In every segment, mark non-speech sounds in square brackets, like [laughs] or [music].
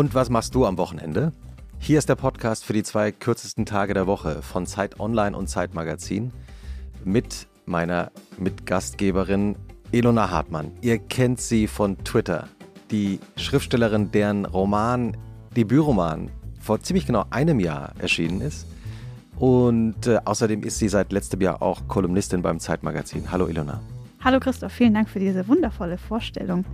Und was machst du am Wochenende? Hier ist der Podcast für die zwei kürzesten Tage der Woche von Zeit Online und Zeit Magazin mit meiner Mitgastgeberin Ilona Hartmann. Ihr kennt sie von Twitter, die Schriftstellerin, deren Roman, Debütroman, vor ziemlich genau einem Jahr erschienen ist. Und äh, außerdem ist sie seit letztem Jahr auch Kolumnistin beim Zeitmagazin. Hallo Ilona. Hallo Christoph, vielen Dank für diese wundervolle Vorstellung.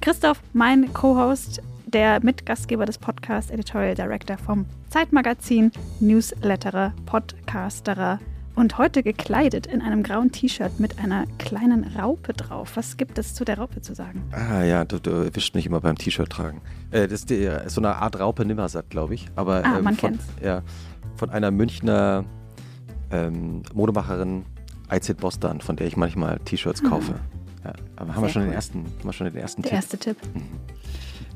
Christoph, mein Co-Host, der Mitgastgeber des Podcasts, Editorial Director vom Zeitmagazin, Newsletterer, Podcasterer und heute gekleidet in einem grauen T-Shirt mit einer kleinen Raupe drauf. Was gibt es zu der Raupe zu sagen? Ah ja, du, du erwischt mich immer beim T-Shirt tragen. Äh, das ist die, so eine Art Raupe Nimmersatt, glaube ich. Aber, ah, ähm, man von, kennt's. Ja, von einer Münchner ähm, Modemacherin Aizid Bostan, von der ich manchmal T-Shirts kaufe. Ja, aber haben wir, schon den cool. ersten, haben wir schon den ersten Der Tipp. erste Tipp.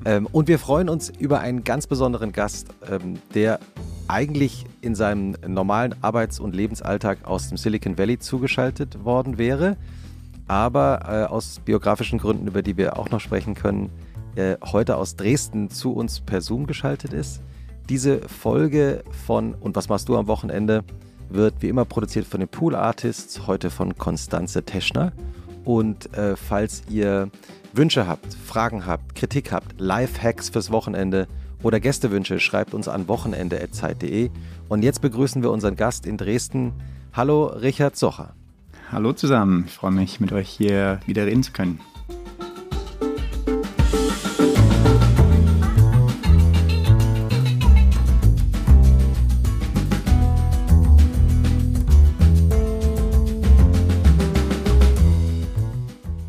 Ähm, und wir freuen uns über einen ganz besonderen Gast, ähm, der eigentlich in seinem normalen Arbeits- und Lebensalltag aus dem Silicon Valley zugeschaltet worden wäre, aber äh, aus biografischen Gründen, über die wir auch noch sprechen können, äh, heute aus Dresden zu uns per Zoom geschaltet ist. Diese Folge von Und was machst du am Wochenende wird wie immer produziert von den Pool Artists, heute von Konstanze Teschner. Und äh, falls ihr Wünsche habt, Fragen habt, Kritik habt, Live-Hacks fürs Wochenende oder Gästewünsche, schreibt uns an wochenende.zeit.de. Und jetzt begrüßen wir unseren Gast in Dresden. Hallo, Richard Socher. Hallo zusammen, ich freue mich, mit euch hier wieder reden zu können.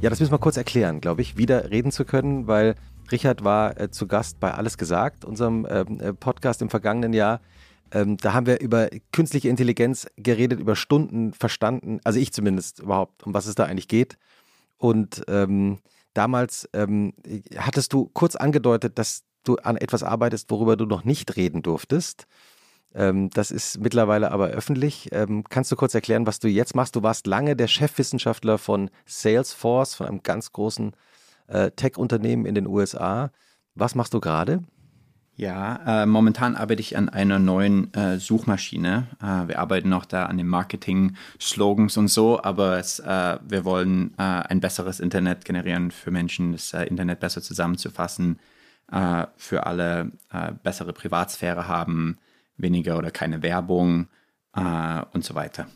Ja, das müssen wir kurz erklären, glaube ich, wieder reden zu können, weil Richard war äh, zu Gast bei Alles gesagt, unserem ähm, äh, Podcast im vergangenen Jahr. Ähm, da haben wir über künstliche Intelligenz geredet, über Stunden verstanden, also ich zumindest überhaupt, um was es da eigentlich geht. Und ähm, damals ähm, hattest du kurz angedeutet, dass du an etwas arbeitest, worüber du noch nicht reden durftest. Ähm, das ist mittlerweile aber öffentlich. Ähm, kannst du kurz erklären, was du jetzt machst? Du warst lange der Chefwissenschaftler von Salesforce, von einem ganz großen äh, Tech-Unternehmen in den USA. Was machst du gerade? Ja, äh, momentan arbeite ich an einer neuen äh, Suchmaschine. Äh, wir arbeiten noch da an den Marketing-Slogans und so, aber es, äh, wir wollen äh, ein besseres Internet generieren für Menschen, das Internet besser zusammenzufassen, für alle bessere Privatsphäre haben, weniger oder keine Werbung äh, und so weiter.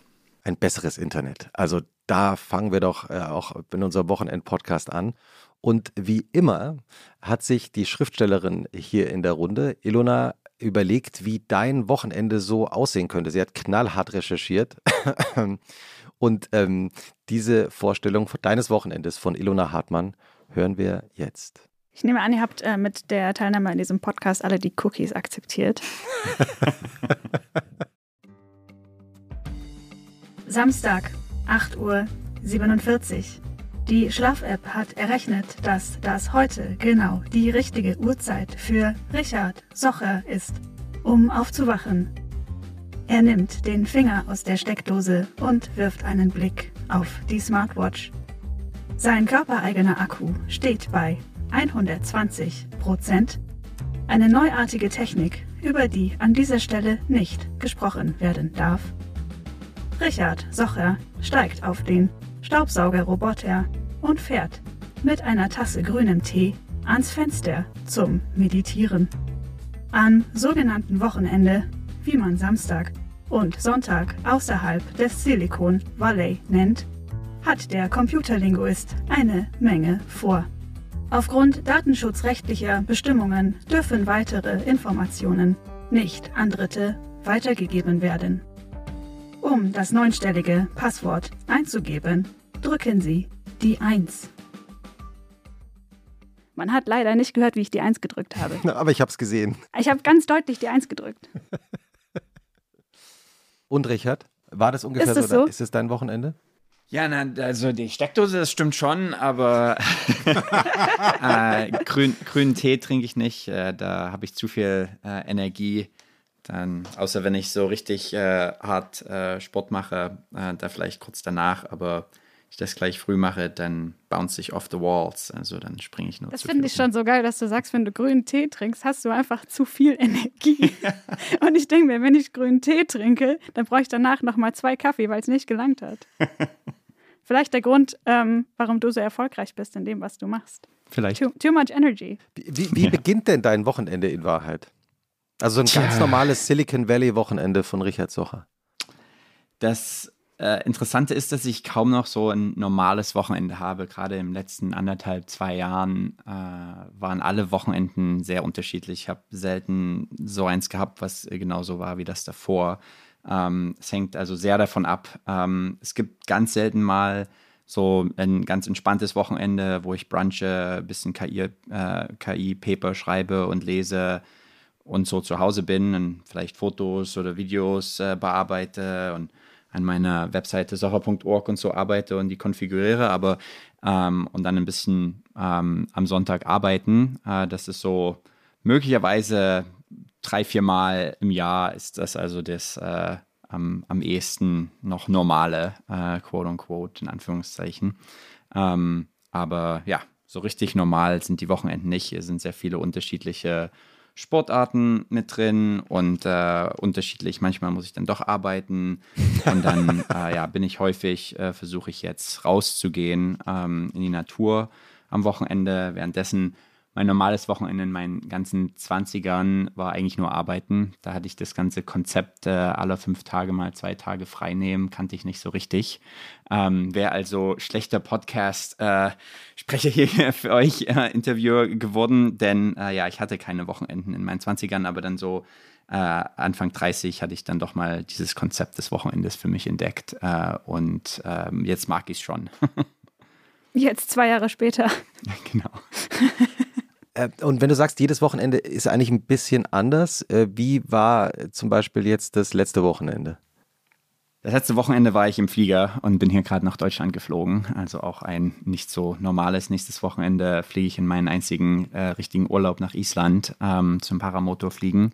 Ein besseres Internet. Also da fangen wir doch äh, auch in unserem Wochenend-Podcast an. Und wie immer hat sich die Schriftstellerin hier in der Runde, Ilona, überlegt, wie dein Wochenende so aussehen könnte. Sie hat knallhart recherchiert. [laughs] Und ähm, diese Vorstellung deines Wochenendes von Ilona Hartmann hören wir jetzt. Ich nehme an, ihr habt äh, mit der Teilnahme in diesem Podcast alle die Cookies akzeptiert. [laughs] Samstag, 8 Uhr 47. Die Schlaf-App hat errechnet, dass das heute genau die richtige Uhrzeit für Richard Socher ist, um aufzuwachen. Er nimmt den Finger aus der Steckdose und wirft einen Blick auf die Smartwatch. Sein körpereigener Akku steht bei 120 Prozent. Eine neuartige Technik, über die an dieser Stelle nicht gesprochen werden darf. Richard Socher steigt auf den Staubsaugerroboter und fährt mit einer Tasse grünem Tee ans Fenster zum Meditieren. Am sogenannten Wochenende, wie man Samstag und Sonntag außerhalb des Silicon Valley nennt, hat der Computerlinguist eine Menge vor. Aufgrund datenschutzrechtlicher Bestimmungen dürfen weitere Informationen nicht an Dritte weitergegeben werden. Um das neunstellige Passwort einzugeben, drücken Sie die 1. Man hat leider nicht gehört, wie ich die 1 gedrückt habe. [laughs] Aber ich habe es gesehen. Ich habe ganz deutlich die 1 gedrückt. [laughs] Und Richard, war das ungefähr Ist das so? so? Ist es dein Wochenende? Ja, na, also die Steckdose, das stimmt schon, aber [laughs] äh, grün, grünen Tee trinke ich nicht. Äh, da habe ich zu viel äh, Energie. Dann, außer wenn ich so richtig äh, hart äh, Sport mache, äh, da vielleicht kurz danach. Aber ich das gleich früh mache, dann bounce ich off the walls. Also dann springe ich nur Das finde ich schon so geil, dass du sagst, wenn du grünen Tee trinkst, hast du einfach zu viel [laughs] Energie. [laughs] Und ich denke mir, wenn ich grünen Tee trinke, dann brauche ich danach nochmal zwei Kaffee, weil es nicht gelangt hat. Vielleicht der Grund, ähm, warum du so erfolgreich bist in dem, was du machst. Vielleicht. Too, too much energy. Wie, wie ja. beginnt denn dein Wochenende in Wahrheit? Also ein Tja. ganz normales Silicon Valley Wochenende von Richard Socher. Das äh, Interessante ist, dass ich kaum noch so ein normales Wochenende habe. Gerade im letzten anderthalb, zwei Jahren äh, waren alle Wochenenden sehr unterschiedlich. Ich habe selten so eins gehabt, was genauso war wie das davor. Ähm, es hängt also sehr davon ab. Ähm, es gibt ganz selten mal so ein ganz entspanntes Wochenende, wo ich brunche, ein bisschen KI-Paper äh, KI schreibe und lese und so zu Hause bin und vielleicht Fotos oder Videos äh, bearbeite und an meiner Webseite socher.org und so arbeite und die konfiguriere, aber ähm, und dann ein bisschen ähm, am Sonntag arbeiten. Äh, das ist so möglicherweise drei, vier Mal im Jahr ist das also das äh, am, am ehesten noch normale, äh, quote unquote, in Anführungszeichen. Ähm, aber ja, so richtig normal sind die Wochenenden nicht. Hier sind sehr viele unterschiedliche Sportarten mit drin und äh, unterschiedlich. Manchmal muss ich dann doch arbeiten [laughs] und dann äh, ja, bin ich häufig, äh, versuche ich jetzt rauszugehen ähm, in die Natur am Wochenende. Währenddessen mein normales Wochenende in meinen ganzen 20ern war eigentlich nur arbeiten. Da hatte ich das ganze Konzept äh, aller fünf Tage mal zwei Tage frei nehmen, kannte ich nicht so richtig. Ähm, Wäre also schlechter Podcast äh, hier [laughs] für euch äh, Interviewer geworden, denn äh, ja, ich hatte keine Wochenenden in meinen 20ern, aber dann so äh, Anfang 30 hatte ich dann doch mal dieses Konzept des Wochenendes für mich entdeckt äh, und ähm, jetzt mag ich es schon. [laughs] Jetzt zwei Jahre später. [laughs] Genau. Äh, und wenn du sagst, jedes Wochenende ist eigentlich ein bisschen anders, äh, wie war zum Beispiel jetzt das letzte Wochenende? Das letzte Wochenende war ich im Flieger und bin hier gerade nach Deutschland geflogen. Also auch ein nicht so normales. Nächstes Wochenende fliege ich in meinen einzigen äh, richtigen Urlaub nach Island ähm, zum Paramotorfliegen.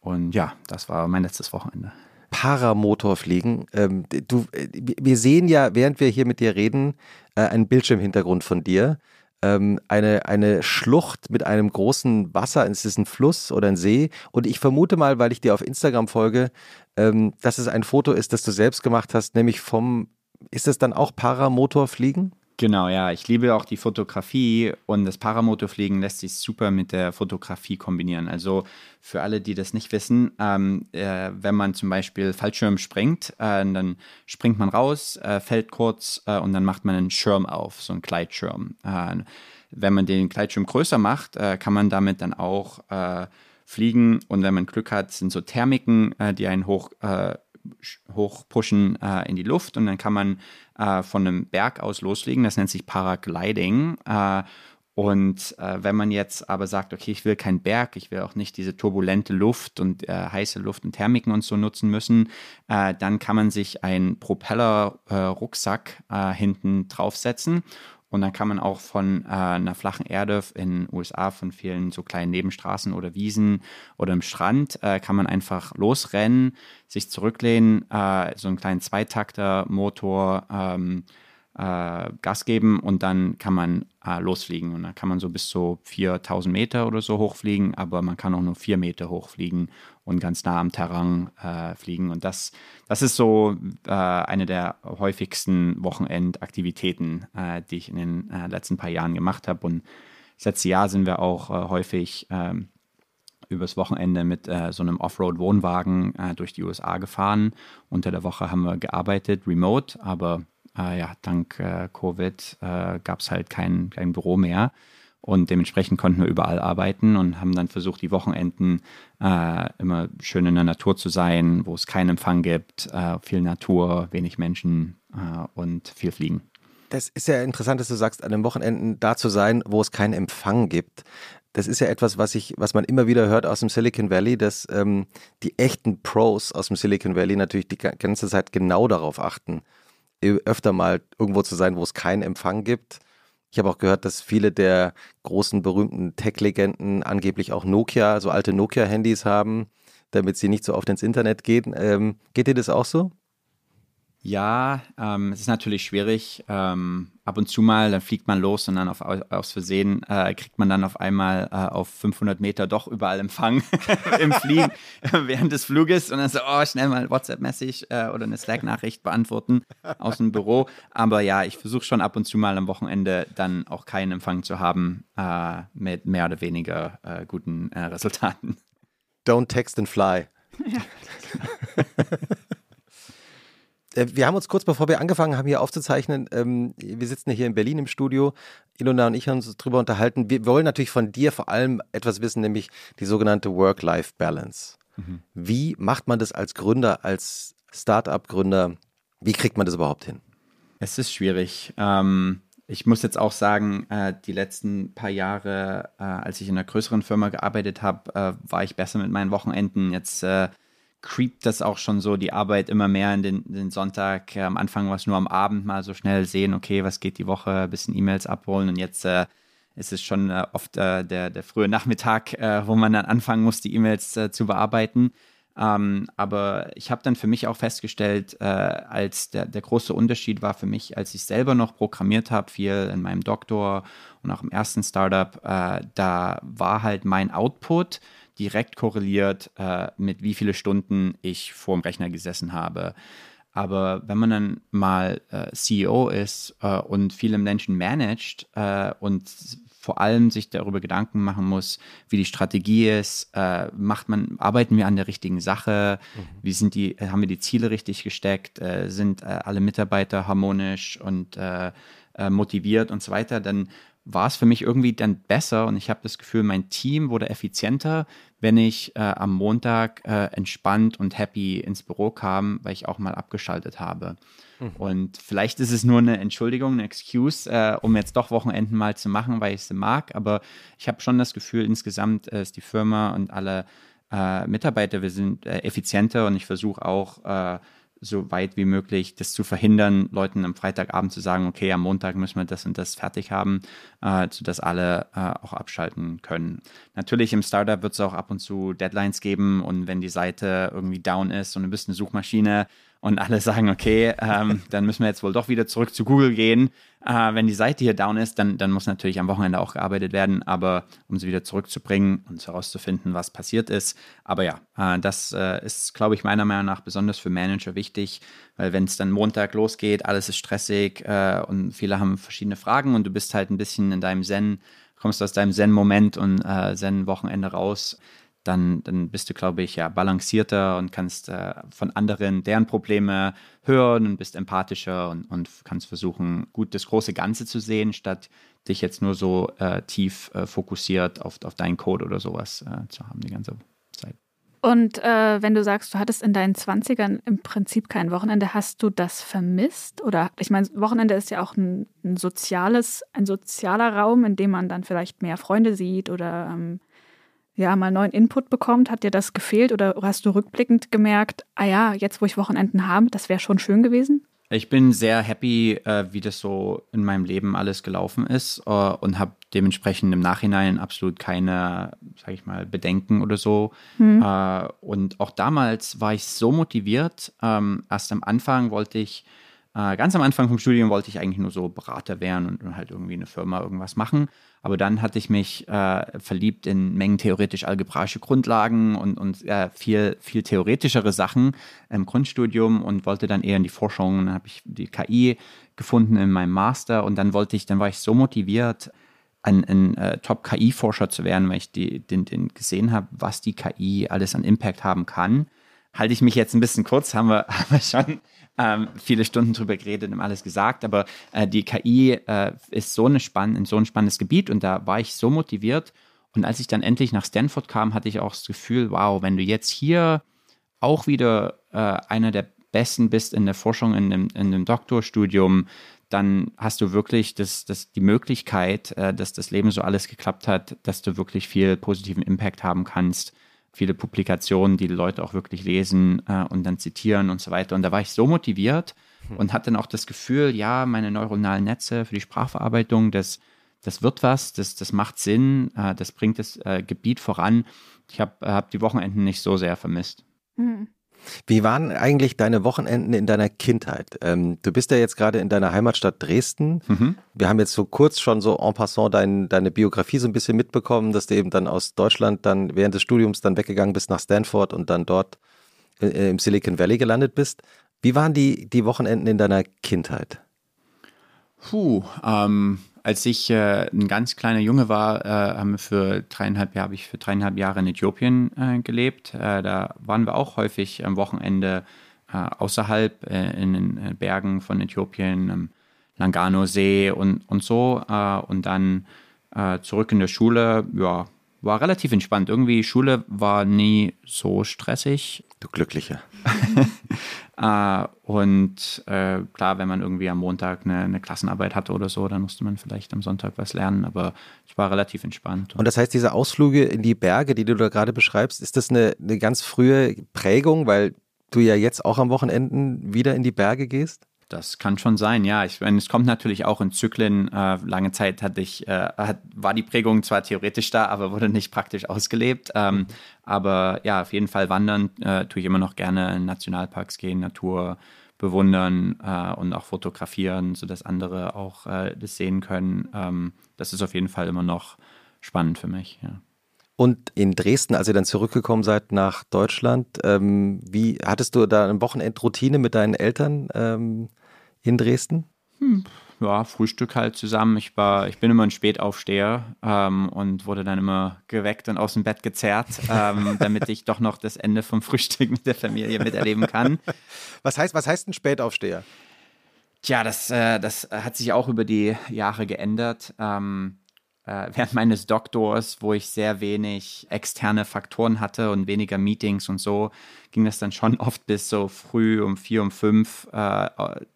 Und ja, das war mein letztes Wochenende. Paramotorfliegen. Ähm, du, äh, wir sehen ja, während wir hier mit dir reden, äh, einen Bildschirmhintergrund von dir ähm, eine, eine Schlucht mit einem großen Wasser, es ist ein Fluss oder ein See. Und ich vermute mal, weil ich dir auf Instagram folge, ähm, dass es ein Foto ist, das du selbst gemacht hast, nämlich vom, ist es dann auch Paramotorfliegen? Genau, ja. Ich liebe auch die Fotografie und das Paramotorfliegen lässt sich super mit der Fotografie kombinieren. Also für alle, die das nicht wissen, ähm, äh, wenn man zum Beispiel Fallschirm springt, äh, dann springt man raus, äh, fällt kurz äh, und dann macht man einen Schirm auf, so einen Gleitschirm. Äh, wenn man den Gleitschirm größer macht, äh, kann man damit dann auch fliegen und wenn man Glück hat, sind so Thermiken, die einen hoch hochpushen äh, in die Luft und dann kann man äh, von einem Berg aus loslegen. Das nennt sich Paragliding. Äh, und äh, wenn man jetzt aber sagt, okay, ich will keinen Berg, ich will auch nicht diese turbulente Luft und äh, heiße Luft und Thermiken und so nutzen müssen, äh, dann kann man sich einen Propeller-Rucksack hinten draufsetzen und dann kann man auch von äh, einer flachen Erde in den USA, von vielen so kleinen Nebenstraßen oder Wiesen oder im Strand, äh, kann man einfach losrennen, sich zurücklehnen, äh, so einen kleinen Zweitakter-Motor ähm, äh, Gas geben und dann kann man äh, losfliegen. Und dann kann man so bis zu 4000 Meter oder so hochfliegen, aber man kann auch nur vier Meter hochfliegen und ganz nah am Terrain äh, fliegen. Und das, das ist so äh, eine der häufigsten Wochenendaktivitäten, äh, die ich in den äh, letzten paar Jahren gemacht habe. Und das letzte Jahr sind wir auch häufig ähm, übers Wochenende mit äh, so einem Offroad-Wohnwagen äh, durch die USA gefahren. Unter der Woche haben wir gearbeitet, remote, aber äh, ja, dank äh, Covid äh, gab es halt kein, kein Büro mehr. Und dementsprechend konnten wir überall arbeiten und haben dann versucht, die Wochenenden äh, immer schön in der Natur zu sein, wo es keinen Empfang gibt, äh, viel Natur, wenig Menschen äh, und viel Fliegen. Das ist ja interessant, dass du sagst, an den Wochenenden da zu sein, wo es keinen Empfang gibt. Das ist ja etwas, was ich, was man immer wieder hört aus dem Silicon Valley, dass ähm, die echten Pros aus dem Silicon Valley natürlich die ganze Zeit genau darauf achten öfter mal irgendwo zu sein, wo es keinen Empfang gibt. Ich habe auch gehört, dass viele der großen berühmten Tech-Legenden angeblich auch Nokia, so alte Nokia-Handys haben, damit sie nicht so oft ins Internet gehen. Ähm, geht dir das auch so? Ja, ähm, es ist natürlich schwierig. Ähm, ab und zu mal, dann fliegt man los und dann auf, aus Versehen äh, kriegt man dann auf einmal äh, auf 500 Meter doch überall Empfang [laughs] im Fliegen [laughs] während des Fluges und dann so, oh, schnell mal WhatsApp-Message äh, oder eine Slack-Nachricht beantworten aus dem Büro. Aber ja, ich versuche schon ab und zu mal am Wochenende dann auch keinen Empfang zu haben äh, mit mehr oder weniger äh, guten äh, Resultaten. Don't text and fly. [laughs] Ja. Äh, wir haben uns kurz bevor wir angefangen haben, hier aufzuzeichnen, ähm, wir sitzen hier in Berlin im Studio, Ilona und ich haben uns darüber unterhalten. Wir wollen natürlich von dir vor allem etwas wissen, nämlich die sogenannte Work-Life-Balance. Mhm. Wie macht man das als Gründer, als Start-up-Gründer? Wie kriegt man das überhaupt hin? Es ist schwierig. Ähm, ich muss jetzt auch sagen, äh, die letzten paar Jahre, äh, als ich in einer größeren Firma gearbeitet habe, äh, war ich besser mit meinen Wochenenden. Jetzt creept das auch schon so die Arbeit immer mehr in den, den Sonntag. Am Anfang war es nur am Abend mal so schnell sehen, okay, was geht die Woche, ein bisschen E-Mails abholen und jetzt äh, ist es schon äh, oft äh, der, der frühe Nachmittag, äh, wo man dann anfangen muss, die E-Mails äh, zu bearbeiten. Ähm, aber ich habe dann für mich auch festgestellt, äh, als der, der große Unterschied war für mich, als ich selber noch programmiert habe, viel in meinem Doktor und auch im ersten Startup, da war halt mein Output direkt korreliert äh, mit wie viele Stunden ich vor dem Rechner gesessen habe. Aber wenn man dann mal äh, CEO ist äh, und viele Menschen managt äh, und vor allem sich darüber Gedanken machen muss, wie die Strategie ist, äh, macht man, arbeiten wir an der richtigen Sache, mhm. wie sind die, haben wir die Ziele richtig gesteckt, äh, sind alle Mitarbeiter harmonisch und motiviert und so weiter, dann war es für mich irgendwie dann besser und ich habe das Gefühl, mein Team wurde effizienter, wenn ich äh, am Montag äh, entspannt und happy ins Büro kam, weil ich auch mal abgeschaltet habe. Mhm. Und vielleicht ist es nur eine Entschuldigung, eine Excuse, äh, um jetzt doch Wochenenden mal zu machen, weil ich sie mag, aber ich habe schon das Gefühl, insgesamt äh, ist die Firma und alle äh, Mitarbeiter, wir sind äh, effizienter und ich versuche auch so weit wie möglich das zu verhindern, Leuten am Freitagabend zu sagen, okay, am Montag müssen wir das und das fertig haben, äh, sodass alle äh, auch abschalten können. Natürlich im Startup wird es auch ab und zu Deadlines geben und wenn die Seite irgendwie down ist und du bist eine Suchmaschine und alle sagen, okay, ähm, [laughs] dann müssen wir jetzt wohl doch wieder zurück zu Google gehen. Äh, wenn die Seite hier down ist, dann, dann muss natürlich am Wochenende auch gearbeitet werden, aber um sie wieder zurückzubringen und herauszufinden, was passiert ist. Aber ja, äh, das äh, ist, glaube ich, meiner Meinung nach besonders für Manager wichtig, weil wenn es dann Montag losgeht, alles ist stressig äh, und viele haben verschiedene Fragen und du bist halt ein bisschen in deinem Zen, kommst aus deinem Zen-Moment und äh, Zen-Wochenende raus dann, dann bist du, glaube ich, ja balancierter und kannst äh, von anderen deren Probleme hören und bist empathischer und, und kannst versuchen, gut das große Ganze zu sehen, statt dich jetzt nur so äh, tief äh, fokussiert auf, auf deinen Code oder sowas äh, zu haben die ganze Zeit. Und äh, wenn du sagst, du hattest in deinen 20ern im Prinzip kein Wochenende, hast du das vermisst? Oder ich meine, Wochenende ist ja auch ein, ein soziales, ein sozialer Raum, in dem man dann vielleicht mehr Freunde sieht oder ähm, ja, mal neuen Input bekommt? Hat dir das gefehlt oder hast du rückblickend gemerkt, ah ja, jetzt wo ich Wochenenden habe, das wäre schon schön gewesen? Ich bin sehr happy, äh, wie das so in meinem Leben alles gelaufen ist äh, und habe dementsprechend im Nachhinein absolut keine, sage ich mal, Bedenken oder so. Hm. Äh, und auch damals war ich so motiviert. Ähm, erst am Anfang wollte ich äh, ganz am Anfang vom Studium wollte ich eigentlich nur so Berater werden und, halt irgendwie eine Firma irgendwas machen. Aber dann hatte ich mich äh, verliebt in Mengen theoretisch-algebraische Grundlagen und, und äh, viel, viel theoretischere Sachen im Grundstudium und wollte dann eher in die Forschung. Dann habe ich die KI gefunden in meinem Master und dann wollte ich, dann war ich so motiviert, ein, ein äh, Top-KI-Forscher zu werden, weil ich die, den, den gesehen habe, was die KI alles an Impact haben kann. Halte ich mich jetzt ein bisschen kurz, haben wir, [laughs] haben wir schon ähm, viele Stunden drüber geredet und alles gesagt, aber äh, die KI äh, ist so, eine spann so ein spannendes Gebiet und da war ich so motiviert. Und als ich dann endlich nach Stanford kam, hatte ich auch das Gefühl, wow, wenn du jetzt hier auch wieder äh, einer der Besten bist in der Forschung, in dem, in dem Doktorstudium, dann hast du wirklich das, das, die Möglichkeit, äh, dass das Leben so alles geklappt hat, dass du wirklich viel positiven Impact haben kannst viele Publikationen, die, die Leute auch wirklich lesen äh, und dann zitieren und so weiter. Und da war ich so motiviert hm. und hatte dann auch das Gefühl, ja, meine neuronalen Netze für die Sprachverarbeitung, das, das wird was, das, das macht Sinn, äh, das bringt das äh, Gebiet voran. Ich habe hab die Wochenenden nicht so sehr vermisst. Hm. Wie waren eigentlich deine Wochenenden in deiner Kindheit? Ähm, du bist ja jetzt gerade in deiner Heimatstadt Dresden. Mhm. Wir haben jetzt so kurz schon so en passant dein, deine Biografie so ein bisschen mitbekommen, dass du eben dann aus Deutschland dann während des Studiums dann weggegangen bist nach Stanford und dann dort äh, im Silicon Valley gelandet bist. Wie waren die, die Wochenenden in deiner Kindheit? Puh, ähm, als ich äh, ein ganz kleiner Junge war, äh, haben wir für dreieinhalb Jahre, habe ich für dreieinhalb Jahre in Äthiopien äh, gelebt. Äh, da waren wir auch häufig am Wochenende äh, außerhalb äh, in den Bergen von Äthiopien, am Langano-See und, und so. und dann zurück in der Schule, ja, war relativ entspannt. Irgendwie Schule war nie so stressig. Du Glücklicher. äh, [laughs] und äh, klar, wenn man irgendwie am Montag eine, eine, Klassenarbeit hatte oder so, dann musste man vielleicht am Sonntag was lernen, aber es war relativ entspannt. Und das heißt, diese Ausflüge in die Berge, die du da gerade beschreibst, ist das eine, eine ganz frühe Prägung, weil du ja jetzt auch am Wochenenden wieder in die Berge gehst? Das kann schon sein, ja. Ich meine, es kommt natürlich auch in Zyklen. Äh, lange Zeit hatte ich, äh, hat, war die Prägung zwar theoretisch da, aber wurde nicht praktisch ausgelebt. Ähm, aber ja, auf jeden Fall wandern äh, tue ich immer noch gerne in Nationalparks gehen, Natur bewundern äh, und auch fotografieren, sodass andere auch äh, das sehen können. Ähm, das ist auf jeden Fall immer noch spannend für mich, ja. Und in Dresden, als ihr dann zurückgekommen seid nach Deutschland, ähm, wie hattest du da eine Wochenendroutine mit deinen Eltern? Ähm, in Dresden? Hm. Ja, Frühstück halt zusammen. Ich war, ich bin immer ein Spätaufsteher ähm, und wurde dann immer geweckt und aus dem Bett gezerrt, ähm, [laughs] damit ich doch noch das Ende vom Frühstück mit der Familie miterleben kann. Was heißt, was heißt ein Spätaufsteher? Tja, das, äh, das hat sich auch über die Jahre geändert. Ähm, äh, während meines Doktors, wo ich sehr wenig externe Faktoren hatte und weniger Meetings und so, ging das dann schon oft bis so früh um vier, um fünf äh,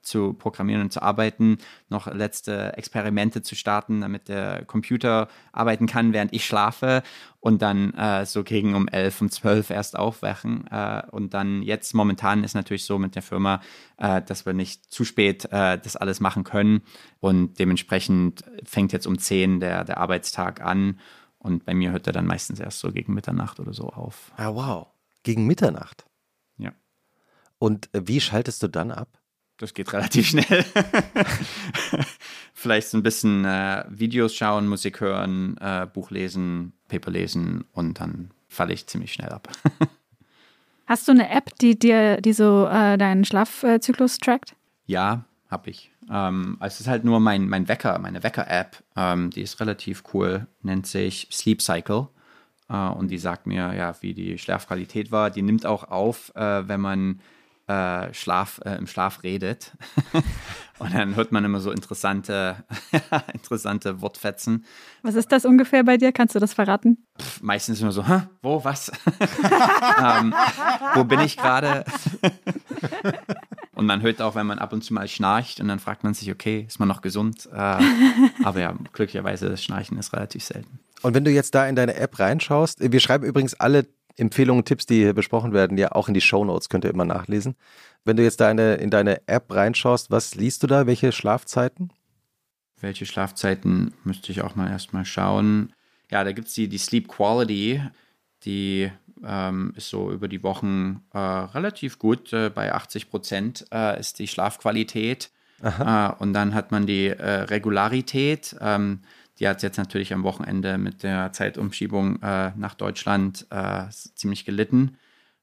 zu programmieren und zu arbeiten, noch letzte Experimente zu starten, damit der Computer arbeiten kann, während ich schlafe und dann äh, so gegen um elf, um zwölf erst aufwachen. Äh, und dann jetzt momentan ist natürlich so mit der Firma, äh, dass wir nicht zu spät äh, das alles machen können und dementsprechend fängt jetzt um zehn der, der Arbeitstag an. Und bei mir hört er dann meistens erst so gegen Mitternacht oder so auf. Ah, wow. Gegen Mitternacht. Und äh, wie schaltest du dann ab? Das geht relativ schnell. [laughs] Vielleicht so ein bisschen äh, Videos schauen, Musik hören, äh, Buch lesen, Paper lesen und dann falle ich ziemlich schnell ab. [laughs] Hast du eine App, die dir die so äh, deinen Schlafzyklus trackt? Ja, habe ich. Ähm, es ist halt nur mein, mein Wecker, meine Wecker-App. Ähm, die ist relativ cool, nennt sich Sleep Cycle. Uh, und die sagt mir, ja, wie die Schlafqualität war. Die nimmt auch auf, äh, wenn man äh, Schlaf, äh, im Schlaf redet. [laughs] und dann hört man immer so interessante, [laughs] interessante Wortfetzen. Was ist das ungefähr bei dir? Kannst du das verraten? Pff, meistens immer so, Hä, wo, was? [laughs] ähm, wo bin ich gerade? und man hört auch, wenn man ab und zu mal schnarcht und dann fragt man sich, okay, ist man noch gesund? Äh, aber ja, glücklicherweise das Schnarchen ist relativ selten. Und wenn du jetzt da in deine App reinschaust, wir schreiben übrigens alle Empfehlungen, Tipps, die hier besprochen werden, ja auch in die Show Notes, könnt ihr immer nachlesen. Wenn du jetzt da in, in deine App reinschaust, was liest du da? Welche Schlafzeiten? Welche Schlafzeiten müsste ich auch mal erstmal schauen. Ja, da gibt es die, die Sleep Quality, die ähm, ist so über die Wochen äh, relativ gut. Äh, bei 80 Prozent äh, ist die Schlafqualität. Äh, und dann hat man die äh, Regularität. Ähm, die hat jetzt natürlich am Wochenende mit der Zeitumschiebung äh, nach Deutschland äh, ziemlich gelitten.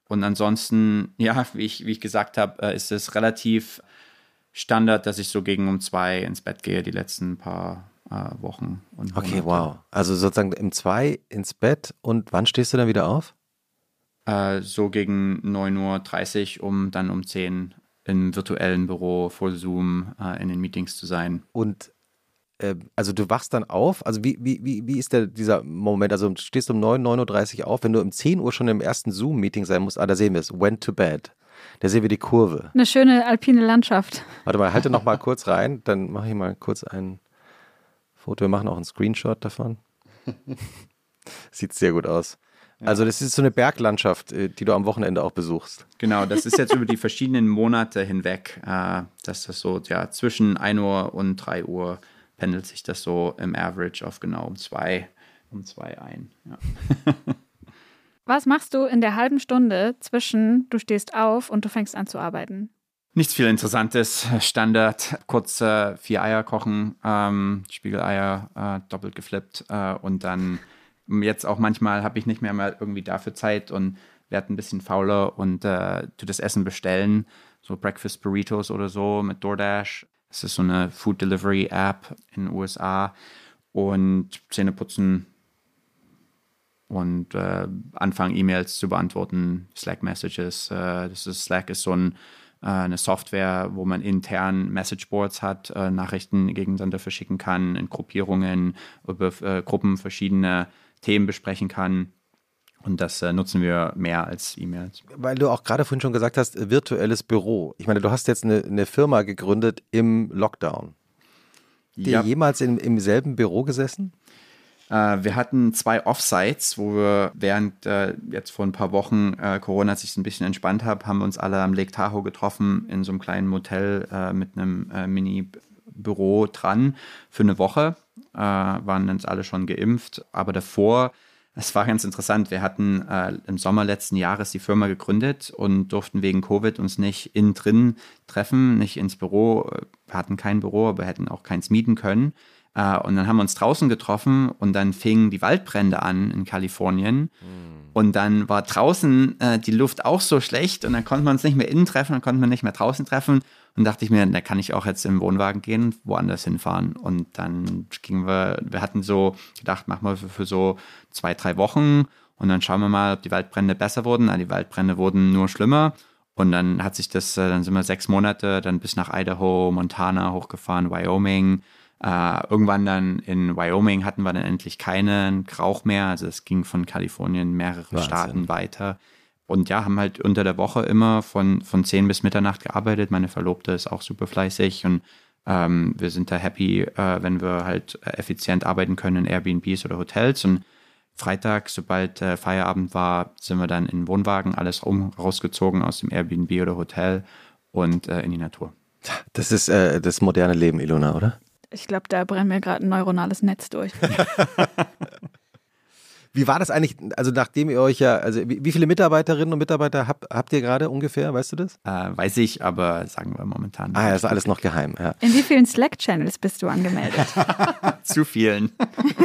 Und ansonsten, [laughs] ja, wie ich, wie ich gesagt habe, äh, ist es relativ Standard, dass ich so gegen um zwei ins Bett gehe, die letzten paar äh, Wochen. Und okay, wow. Also sozusagen um zwei ins Bett und wann stehst du dann wieder auf? Äh, so gegen 9.30 Uhr, um dann um 10 im virtuellen Büro vor Zoom äh, in den Meetings zu sein. Und äh, also du wachst dann auf, also wie, wie, wie, wie ist der, dieser Moment, also du stehst um 9, 9.30 Uhr auf, wenn du um 10 Uhr schon im ersten Zoom-Meeting sein musst, ah, da sehen wir es, went to bed. Da sehen wir die Kurve. Eine schöne alpine Landschaft. Warte mal, halte noch mal [laughs] kurz rein, dann mache ich mal kurz ein Foto. Wir machen auch einen Screenshot davon. [laughs] Sieht sehr gut aus. Also das ist so eine Berglandschaft, äh, die du am Wochenende auch besuchst. Genau, das ist jetzt [laughs] über die verschiedenen Monate hinweg, äh, dass das so ja, zwischen 1 Uhr und 3 Uhr pendelt sich das so im Average auf genau um zwei, um zwei ein. Ja. [laughs] Was machst du in der halben Stunde zwischen du stehst auf und du fängst an zu arbeiten? Nichts viel Interessantes. Standard, kurz äh, vier Eier kochen, ähm, Spiegeleier äh, doppelt geflippt äh, und dann jetzt auch manchmal habe ich nicht mehr mal irgendwie dafür Zeit und werde ein bisschen fauler und äh, tu das Essen bestellen, so Breakfast Burritos oder so mit DoorDash. Das ist so eine Food Delivery App in den USA und Zähne putzen, und äh, anfangen, E-Mails zu beantworten, Slack-Messages. Äh, das ist, Slack ist so ein, äh, eine Software, wo man intern Messageboards hat, äh, Nachrichten gegeneinander verschicken kann, in Gruppierungen, über äh, Gruppen verschiedene Themen besprechen kann. Und das äh, nutzen wir mehr als E-Mails. Weil du auch gerade vorhin schon gesagt hast, virtuelles Büro. Ich meine, du hast jetzt eine, eine Firma gegründet im Lockdown. Habt ihr jemals in, im selben Büro gesessen? Äh, wir hatten zwei Offsites, wo wir während äh, jetzt vor ein paar Wochen äh, Corona sich ein bisschen entspannt hat, haben wir uns alle am Lake Tahoe getroffen in so einem kleinen Motel äh, mit einem Mini-Büro dran für eine Woche. Waren uns alle schon geimpft, aber davor es war ganz interessant. Wir hatten äh, im Sommer letzten Jahres die Firma gegründet und durften wegen Covid uns nicht innen drin treffen, nicht ins Büro. Wir hatten kein Büro, aber hätten auch keins mieten können. Äh, und dann haben wir uns draußen getroffen und dann fingen die Waldbrände an in Kalifornien. Mhm. Und dann war draußen äh, die Luft auch so schlecht und dann konnte man uns nicht mehr innen treffen, dann konnte man nicht mehr draußen treffen. Und dachte ich mir, da kann ich auch jetzt im Wohnwagen gehen und woanders hinfahren. Und dann gingen wir, wir hatten so gedacht, machen wir für, für so zwei, drei Wochen und dann schauen wir mal, ob die Waldbrände besser wurden. Na, die Waldbrände wurden nur schlimmer. Und dann hat sich das, äh, dann sind wir sechs Monate dann bis nach Idaho, Montana hochgefahren, Wyoming. Äh, irgendwann dann in Wyoming hatten wir dann endlich keinen Rauch mehr. Also es ging von Kalifornien mehrere Wahnsinn. Staaten weiter. Und ja, haben halt unter der Woche immer von, von 10 bis Mitternacht gearbeitet. Meine Verlobte ist auch super fleißig und ähm, wir sind da happy, äh, wenn wir halt effizient arbeiten können in Airbnbs oder Hotels. Und Freitag, sobald äh, Feierabend war, sind wir dann in den Wohnwagen, alles rum, rausgezogen aus dem Airbnb oder Hotel und äh, in die Natur. Das ist äh, das moderne Leben, Ilona, oder? Ich glaube, da brennt mir gerade ein neuronales Netz durch. [laughs] Wie war das eigentlich, also nachdem ihr euch ja, also wie, wie viele Mitarbeiterinnen und Mitarbeiter habt, habt ihr gerade ungefähr, weißt du das? Äh, weiß ich, aber sagen wir momentan. Ah, ja, ist alles noch geheim. Ja. In wie vielen Slack-Channels bist du angemeldet? [laughs] [laughs] Zu vielen.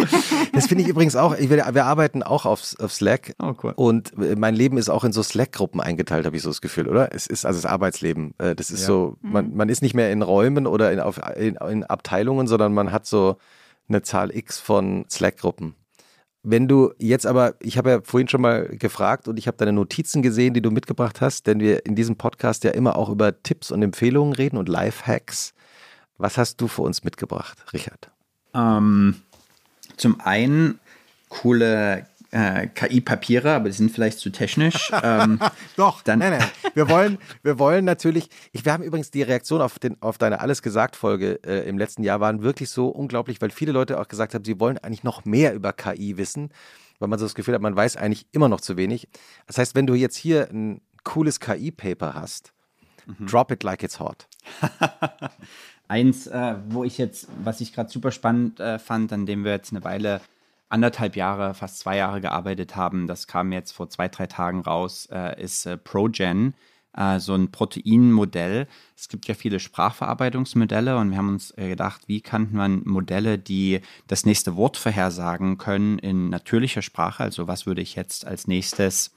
[laughs] das finde ich übrigens auch, ich, wir, wir arbeiten auch auf, auf Slack oh, cool. und mein Leben ist auch in so Slack-Gruppen eingeteilt, habe ich so das Gefühl, oder? Es ist also das Arbeitsleben. Äh, das ist ja. so, man, mhm. man ist nicht mehr in Räumen oder in, auf, in, in Abteilungen, sondern man hat so eine Zahl X von Slack-Gruppen. Wenn du jetzt aber, ich habe ja vorhin schon mal gefragt und ich habe deine Notizen gesehen, die du mitgebracht hast, denn wir in diesem Podcast ja immer auch über Tipps und Empfehlungen reden und Lifehacks. Was hast du für uns mitgebracht, Richard? Ähm, zum einen coole äh, KI-Papiere, aber die sind vielleicht zu technisch. [laughs] Ähm, Doch, dann nein, nein. Wir wollen, wir wollen natürlich, ich, wir haben übrigens die Reaktion auf, den, auf deine Alles gesagt-Folge äh, im letzten Jahr waren wirklich so unglaublich, weil viele Leute auch gesagt haben, sie wollen eigentlich noch mehr über KI wissen, weil man so das Gefühl hat, man weiß eigentlich immer noch zu wenig. Das heißt, wenn du jetzt hier ein cooles KI-Paper hast, mhm. drop it like it's hot. [laughs] Eins, äh, wo ich jetzt, was ich gerade super spannend äh, fand, an dem wir jetzt eine Weile anderthalb Jahre, fast zwei Jahre gearbeitet haben, das kam jetzt vor zwei, drei Tagen raus, äh, ist äh, ProGen, äh, so ein Proteinmodell. Es gibt ja viele Sprachverarbeitungsmodelle und wir haben uns äh, gedacht, wie kann man Modelle, die das nächste Wort vorhersagen können in natürlicher Sprache, also was würde ich jetzt als nächstes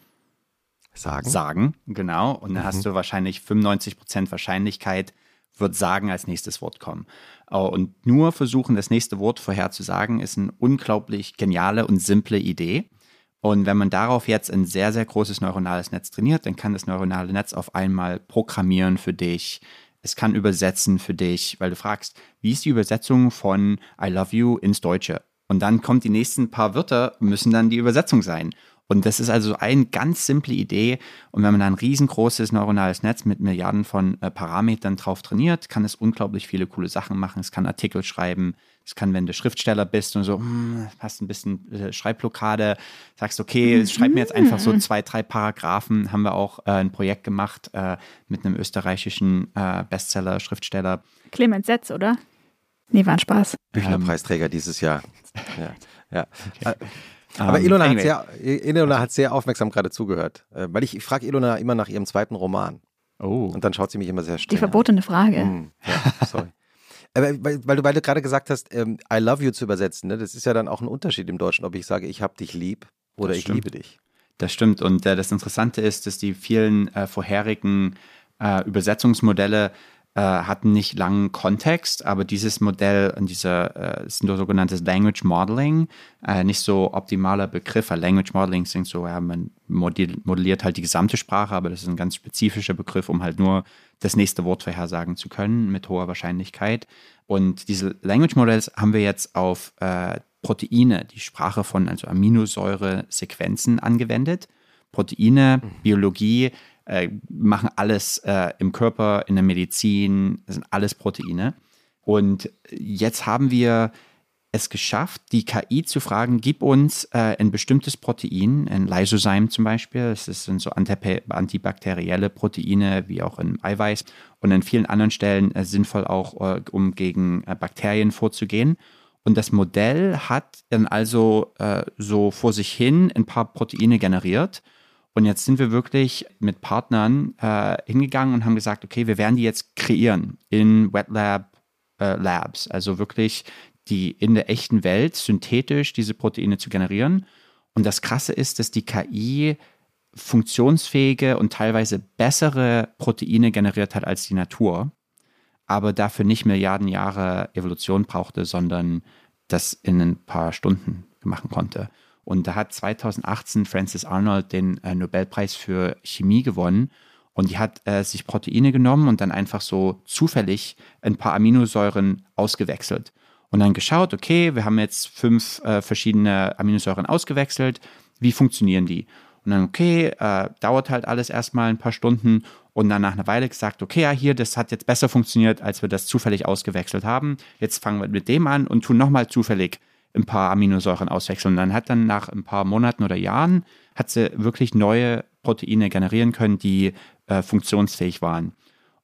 sagen? Sagen, genau. Und dann mhm. hast du wahrscheinlich 95% Wahrscheinlichkeit, wird sagen als nächstes Wort kommen. Äh, und nur versuchen, das nächste Wort vorherzusagen, ist eine unglaublich geniale und simple Idee. Und wenn man darauf jetzt ein sehr, sehr großes neuronales Netz trainiert, dann kann das neuronale Netz auf einmal programmieren für dich. Es kann übersetzen für dich, weil du fragst, wie ist die Übersetzung von I love you ins Deutsche? Und dann kommt die nächsten paar Wörter, müssen dann die Übersetzung sein. Und das ist also eine ganz simple Idee. Und wenn man da ein riesengroßes neuronales Netz mit Milliarden von äh, Parametern drauf trainiert, kann es unglaublich viele coole Sachen machen. Es kann Artikel schreiben. Es kann, wenn du Schriftsteller bist und so, hm, hast ein bisschen äh, Schreibblockade, sagst, okay, mhm. schreib mir jetzt einfach so zwei, drei Paragraphen. Haben wir auch äh, ein Projekt gemacht äh, mit einem österreichischen äh, Bestseller-Schriftsteller. Clemens Setz, oder? Nee, war ein Spaß. Büchnerpreisträger ähm, dieses Jahr. Ja. ja. Okay. Aber Ähm, Ilona, anyway. hat, sehr, Ilona hat sehr aufmerksam gerade zugehört. Äh, weil ich, frage Ilona immer nach ihrem zweiten Roman. Oh. Und dann schaut sie mich immer sehr streng Die verbotene Frage. Hm, ja, sorry. [laughs] Aber weil, weil, du, weil du gerade gesagt hast, ähm, I love you zu übersetzen, ne? das ist ja dann auch ein Unterschied im Deutschen, ob ich sage, ich hab dich lieb oder Das ich stimmt. liebe dich. Das stimmt. Und äh, das Interessante ist, dass die vielen äh, vorherigen äh, Übersetzungsmodelle äh, hatten nicht langen Kontext, aber dieses Modell und dieser äh, ist ein sogenanntes Language Modeling, äh, nicht so optimaler Begriff, weil Language Modeling sind so, ja, man modell- modelliert halt die gesamte Sprache, aber das ist ein ganz spezifischer Begriff, um halt nur das nächste Wort vorhersagen zu können mit hoher Wahrscheinlichkeit. Und diese Language Models haben wir jetzt auf äh, Proteine, die Sprache von also Aminosäure-Sequenzen angewendet. Proteine, Biologie äh, machen alles äh, im Körper, in der Medizin, das sind alles Proteine. Und jetzt haben wir es geschafft, die KI zu fragen, gib uns äh, ein bestimmtes Protein, ein Lysozyme zum Beispiel, das sind so antibakterielle Proteine, wie auch im Eiweiß und an vielen anderen Stellen äh, sinnvoll auch, äh, um gegen äh, Bakterien vorzugehen. Und das Modell hat dann also äh, so vor sich hin ein paar Proteine generiert. Und jetzt sind wir wirklich mit Partnern äh, hingegangen und haben gesagt, okay, wir werden die jetzt kreieren in Wet Lab äh, Labs. Also wirklich die in der echten Welt synthetisch diese Proteine zu generieren. Und das Krasse ist, dass die KI funktionsfähige und teilweise bessere Proteine generiert hat als die Natur, aber dafür nicht Milliarden Jahre Evolution brauchte, sondern das in ein paar Stunden machen konnte. Und da hat 2018 Francis Arnold den äh, Nobelpreis für Chemie gewonnen. Und die hat äh, sich Proteine genommen und dann einfach so zufällig ein paar Aminosäuren ausgewechselt. Und dann geschaut, okay, wir haben jetzt fünf äh, verschiedene Aminosäuren ausgewechselt. Wie funktionieren die? Und dann, okay, äh, dauert halt alles erstmal ein paar Stunden. Und dann nach einer Weile gesagt, okay, ja, hier, das hat jetzt besser funktioniert, als wir das zufällig ausgewechselt haben. Jetzt fangen wir mit dem an und tun nochmal zufällig ein paar Aminosäuren auswechseln. Und dann hat dann nach ein paar Monaten oder Jahren, hat sie wirklich neue Proteine generieren können, die äh, funktionsfähig waren.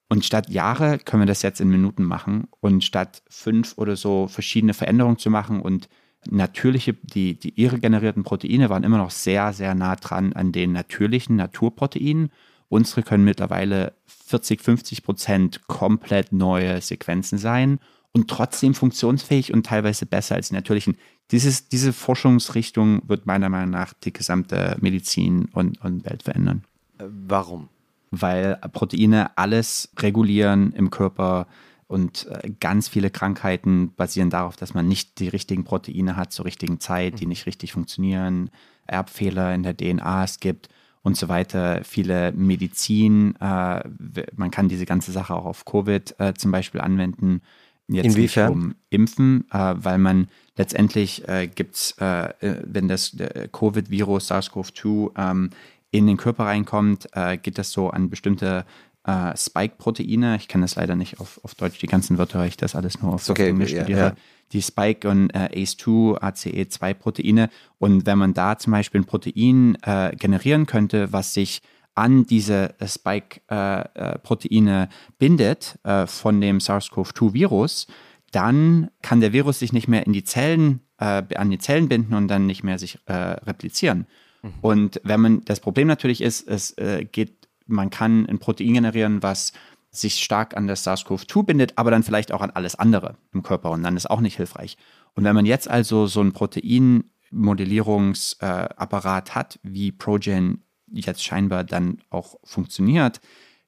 Und statt Jahre können wir das jetzt in Minuten machen und statt fünf oder so verschiedene Veränderungen zu machen und natürliche, die, die ihre generierten Proteine waren immer noch sehr, sehr nah dran an den natürlichen Naturproteinen. Unsere können mittlerweile 40, 50 Prozent komplett neue Sequenzen sein und trotzdem funktionsfähig und teilweise besser als die natürlichen. Dieses, diese Forschungsrichtung wird meiner Meinung nach die gesamte Medizin und, und Welt verändern warum? weil Proteine alles regulieren im Körper und äh, ganz viele Krankheiten basieren darauf, dass man nicht die richtigen Proteine hat zur richtigen Zeit, die nicht richtig funktionieren, Erbfehler in der DNA es gibt und so weiter. Viele Medizin, äh, man kann diese ganze Sache auch auf Covid äh, zum Beispiel anwenden. Jetzt Inwiefern? Nicht um Impfen, äh, weil man letztendlich äh, gibt es, äh, äh, wenn das äh, Covid-Virus SARS-CoV-2 ähm, in den Körper reinkommt, äh, geht das so an bestimmte äh, Spike-Proteine. Ich kann das leider nicht auf, auf Deutsch, die ganzen Wörter, weil ich das alles nur auf, okay, Englisch studiere. ja. Die Spike- und äh, ACE2, ACE2-Proteine. Und wenn man da zum Beispiel ein Protein generieren könnte, was sich an diese äh, Spike-Proteine bindet äh, von dem SARS-CoV-2-Virus, dann kann der Virus sich nicht mehr in die Zellen, äh, an die Zellen binden und dann nicht mehr sich äh, replizieren. Und wenn man, das Problem natürlich ist, es äh, geht, man kann ein Protein generieren, was sich stark an das SARS-CoV-2 bindet, aber dann vielleicht auch an alles andere im Körper und dann ist auch nicht hilfreich. Und wenn man jetzt also so ein Proteinmodellierungsapparat äh, hat, wie Progen jetzt scheinbar dann auch funktioniert,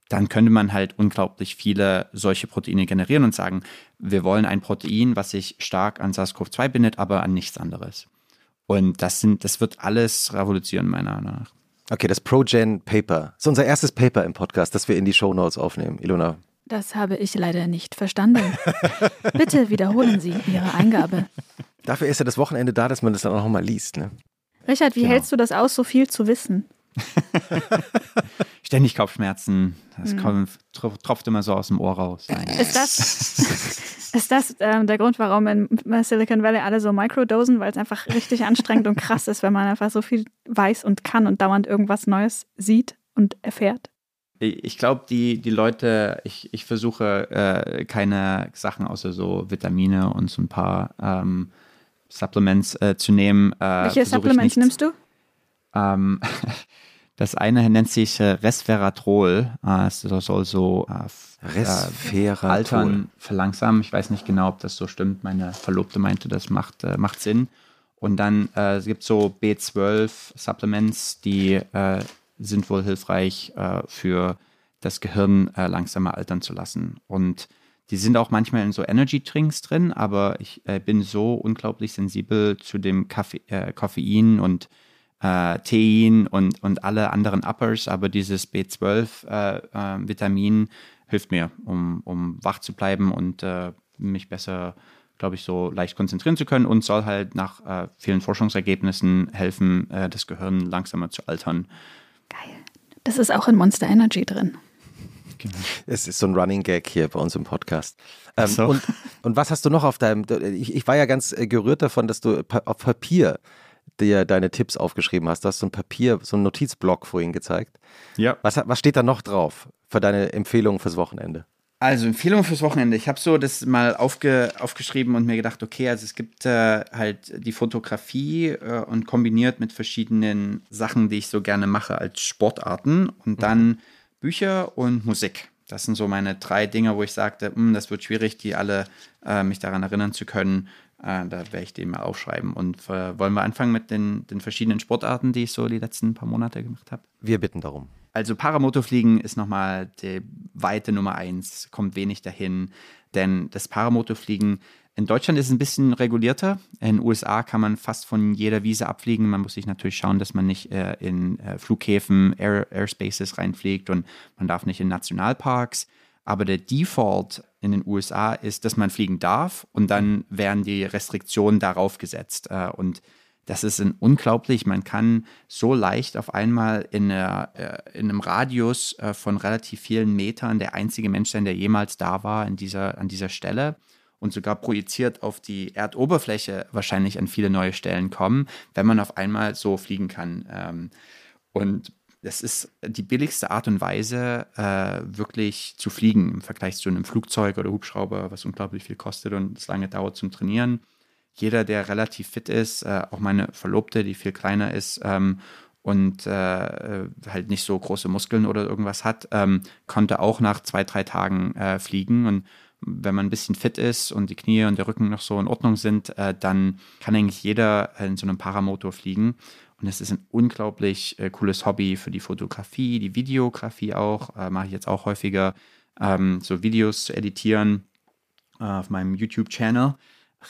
dann könnte man halt unglaublich viele solche Proteine generieren und sagen, wir wollen ein Protein, was sich stark an SARS-CoV-2 bindet, aber an nichts anderes. Und das sind, das wird alles revolutionieren, meiner Meinung nach. Okay, das ProGen Paper. Das ist unser erstes Paper im Podcast, das wir in die Shownotes aufnehmen. Ilona, Das habe ich leider nicht verstanden. [laughs] Bitte wiederholen Sie Ihre Eingabe. dafür ist ja das Wochenende da, dass man das dann auch nochmal liest. Ne? Richard, wie Genau. hältst du das aus, so viel zu wissen? [laughs] Ständig Kopfschmerzen, das kommt, tro- tropft immer so aus dem Ohr raus. Nein. Ist das, ist das ähm, der Grund, warum in Silicon Valley alle so microdosen? Weil es einfach richtig anstrengend und krass ist, wenn man einfach so viel weiß und kann und dauernd irgendwas Neues sieht und erfährt? Ich glaube, die, die Leute, ich, ich versuche äh, keine Sachen außer so Vitamine und so ein paar ähm, Supplements äh, zu nehmen. Äh, Welche Supplements nimmst du? Ähm, [laughs] das eine nennt sich äh, Resveratrol. Äh, es soll so äh, Resveratrol. Altern verlangsamen. Ich weiß nicht genau, ob das so stimmt. Meine Verlobte meinte, das macht, macht Sinn. Und dann äh, es gibt so B12-Supplements, die äh, sind wohl hilfreich äh, für das Gehirn äh, langsamer altern zu lassen. Und die sind auch manchmal in so Energy-Drinks drin, aber ich äh, bin so unglaublich sensibel zu dem Kaffe äh, Koffein und Tein und, und alle anderen Uppers, aber dieses B12-Vitamin hilft mir, um, um wach zu bleiben und mich besser glaube ich, so leicht konzentrieren zu können und soll halt nach äh, vielen Forschungsergebnissen helfen, äh, das Gehirn langsamer zu altern. Geil. Das ist auch in Monster Energy drin. Genau. Es ist so ein Running Gag hier bei uns im Podcast. Ähm, so. und, und, was hast du noch auf deinem, ich, ich war ja ganz äh, gerührt davon, dass du auf Papier dir deine Tipps aufgeschrieben hast. Du hast so ein Papier, so einen Notizblock vorhin gezeigt. Ja. Was, was steht da noch drauf für deine Empfehlungen fürs Wochenende? Also Empfehlung fürs Wochenende. Ich habe so das mal aufge, aufgeschrieben und mir gedacht, okay, also es gibt äh, halt die Fotografie äh, und kombiniert mit verschiedenen Sachen, die ich so gerne mache als Sportarten und mhm. dann Bücher und Musik. Das sind so meine drei Dinge, wo ich sagte, hm, das wird schwierig, die alle äh, mich daran erinnern zu können. Äh, da werde ich die mal aufschreiben. Und äh, wollen wir anfangen mit den, den verschiedenen Sportarten, die ich so die letzten paar Monate gemacht habe? Wir bitten darum. Also Paramotorfliegen ist nochmal die weite Nummer eins, kommt wenig dahin, denn das Paramotorfliegen in Deutschland ist es ein bisschen regulierter. In den USA kann man fast von jeder Wiese abfliegen. Man muss sich natürlich schauen, dass man nicht äh, in äh, Flughäfen, Air, Airspaces reinfliegt und man darf nicht in Nationalparks. Aber der Default in den USA ist, dass man fliegen darf und dann werden die Restriktionen darauf gesetzt. Äh, und das ist unglaublich, man kann so leicht auf einmal in, einer, äh, in einem Radius äh, von relativ vielen Metern der einzige Mensch sein, der jemals da war in dieser, an dieser Stelle und sogar projiziert auf die Erdoberfläche wahrscheinlich an viele neue Stellen kommen, wenn man auf einmal so fliegen kann. Ähm, und das ist die billigste Art und Weise, äh, wirklich zu fliegen im Vergleich zu einem Flugzeug oder Hubschrauber, was unglaublich viel kostet und es lange dauert zum Trainieren jeder, der relativ fit ist, äh, auch meine Verlobte, die viel kleiner ist ähm, und äh, halt nicht so große Muskeln oder irgendwas hat, ähm, konnte auch nach zwei, drei Tagen äh, fliegen. Und wenn man ein bisschen fit ist und die Knie und der Rücken noch so in Ordnung sind, äh, dann kann eigentlich jeder in so einem Paramotor fliegen. Und es ist ein unglaublich äh, cooles Hobby für die Fotografie, die Videografie auch. Äh, Mache ich jetzt auch häufiger, ähm, so Videos zu editieren auf meinem YouTube-Channel.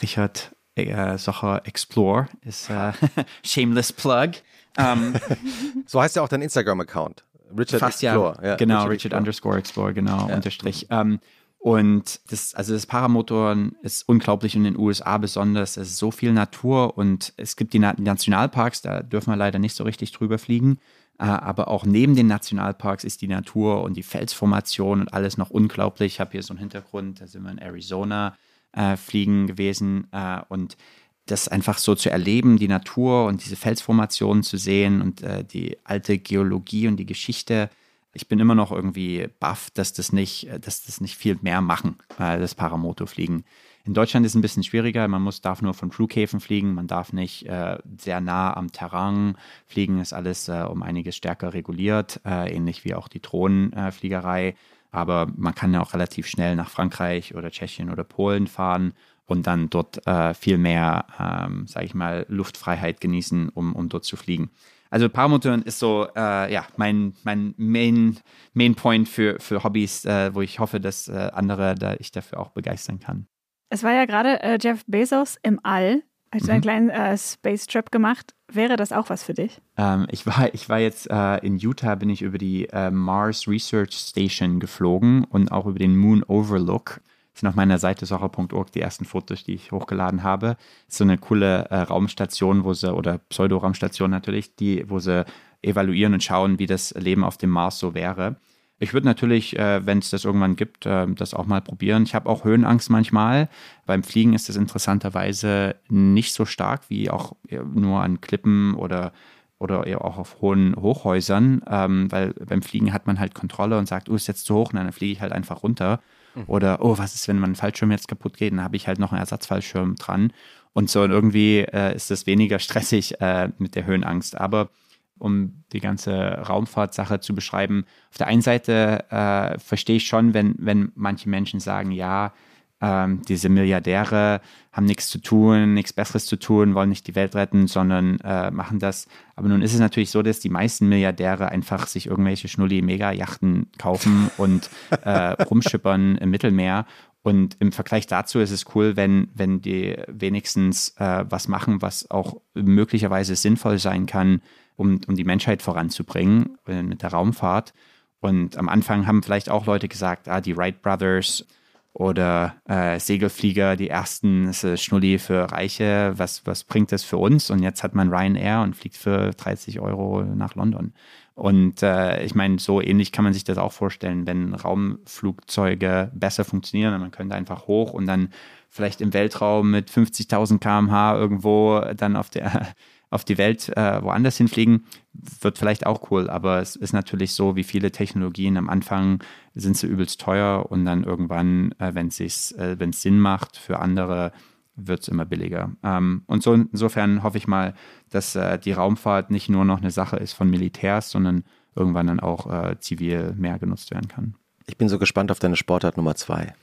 Richard äh, Sache Explore ist äh, [laughs] Shameless Plug. Ähm, [laughs] so heißt ja auch dein Instagram-Account. Richard fast Explore. Ja, genau, Richard, Richard underscore Explore, genau, ja. Unterstrich. Ähm, und das, also das Paramotoren ist unglaublich in den USA besonders. Es ist so viel Natur und es gibt die Nationalparks, da dürfen wir leider nicht so richtig drüber fliegen. Äh, aber auch neben den Nationalparks ist die Natur und die Felsformation und alles noch unglaublich. Ich habe hier so einen Hintergrund, da sind wir in Arizona äh, fliegen gewesen äh, und das einfach so zu erleben, die Natur und diese Felsformationen zu sehen und äh, die alte Geologie und die Geschichte. Ich bin immer noch irgendwie baff, dass das nicht, äh, dass das nicht viel mehr machen, äh, das Paramotorfliegen. In Deutschland ist es ein bisschen schwieriger. Man muss, darf nur von Flughäfen fliegen. Man darf nicht äh, sehr nah am Terrain fliegen. Ist alles äh, um einiges stärker reguliert, äh, ähnlich wie auch die Drohnenfliegerei. Aber man kann ja auch relativ schnell nach Frankreich oder Tschechien oder Polen fahren und dann dort äh, viel mehr, ähm, sage ich mal, Luftfreiheit genießen, um, um dort zu fliegen. Also Paramotoren ist so, äh, ja, mein, mein Main, Main Point für, für Hobbys, äh, wo ich hoffe, dass äh, andere da ich dafür auch begeistern kann. Es war ja gerade äh, Jeff Bezos im All Hast du einen mhm. kleinen äh, Space Trip gemacht? Wäre das auch was für dich? Ähm, ich, war, ich war jetzt äh, in Utah, bin ich über die Mars Research Station geflogen und auch über den Moon Overlook. Sind auf meiner Seite socher.org die ersten Fotos, die ich hochgeladen habe. Ist so eine coole äh, Raumstation, wo sie, oder Pseudo-Raumstation natürlich, die, wo sie evaluieren und schauen, wie das Leben auf dem Mars so wäre. Ich würde natürlich, äh, wenn es das irgendwann gibt, äh, das auch mal probieren. Ich habe auch Höhenangst manchmal. Beim Fliegen ist das interessanterweise nicht so stark wie auch äh, nur an Klippen oder oder auch auf hohen Hochhäusern, ähm, weil beim Fliegen hat man halt Kontrolle und sagt, oh, ist jetzt zu hoch, und dann fliege ich halt einfach runter. Oder, oh, was ist, wenn mein Fallschirm jetzt kaputt geht, dann habe ich halt noch einen Ersatzfallschirm dran. Und so und irgendwie äh, ist es weniger [laughs] stressig äh, mit der Höhenangst. Aber um die ganze Raumfahrtsache zu beschreiben, auf der einen Seite äh, verstehe ich schon, wenn, wenn manche Menschen sagen, ja, ähm, diese Milliardäre haben nichts zu tun, nichts Besseres zu tun, wollen nicht die Welt retten, sondern äh, machen das. Aber nun ist es natürlich so, dass die meisten Milliardäre einfach sich irgendwelche Schnulli-Mega-Yachten kaufen [laughs] und äh, rumschippern im Mittelmeer. Und im Vergleich dazu ist es cool, wenn, wenn die wenigstens äh, was machen, was auch möglicherweise sinnvoll sein kann, um, um die Menschheit voranzubringen äh, mit der Raumfahrt. Und am Anfang haben vielleicht auch Leute gesagt, ah, die Wright Brothers oder äh, Segelflieger, die ersten, ist Schnulli für Reiche, was, was bringt das für uns? Und jetzt hat man Ryanair und fliegt für 30 Euro nach London. Und äh, ich meine, so ähnlich kann man sich das auch vorstellen, wenn Raumflugzeuge besser funktionieren. Man könnte einfach hoch und dann vielleicht im Weltraum mit 50.000 km/h irgendwo dann auf der [laughs] auf die Welt äh, woanders hinfliegen, wird vielleicht auch cool, aber es ist natürlich so, wie viele Technologien am Anfang sind sie übelst teuer und dann irgendwann, äh, wenn es äh, Sinn macht für andere, wird es immer billiger. Ähm, und so insofern hoffe ich mal, dass äh, die Raumfahrt nicht nur noch eine Sache ist von Militärs, sondern irgendwann dann auch äh, zivil mehr genutzt werden kann. Ich bin so gespannt auf deine Sportart Nummer zwei.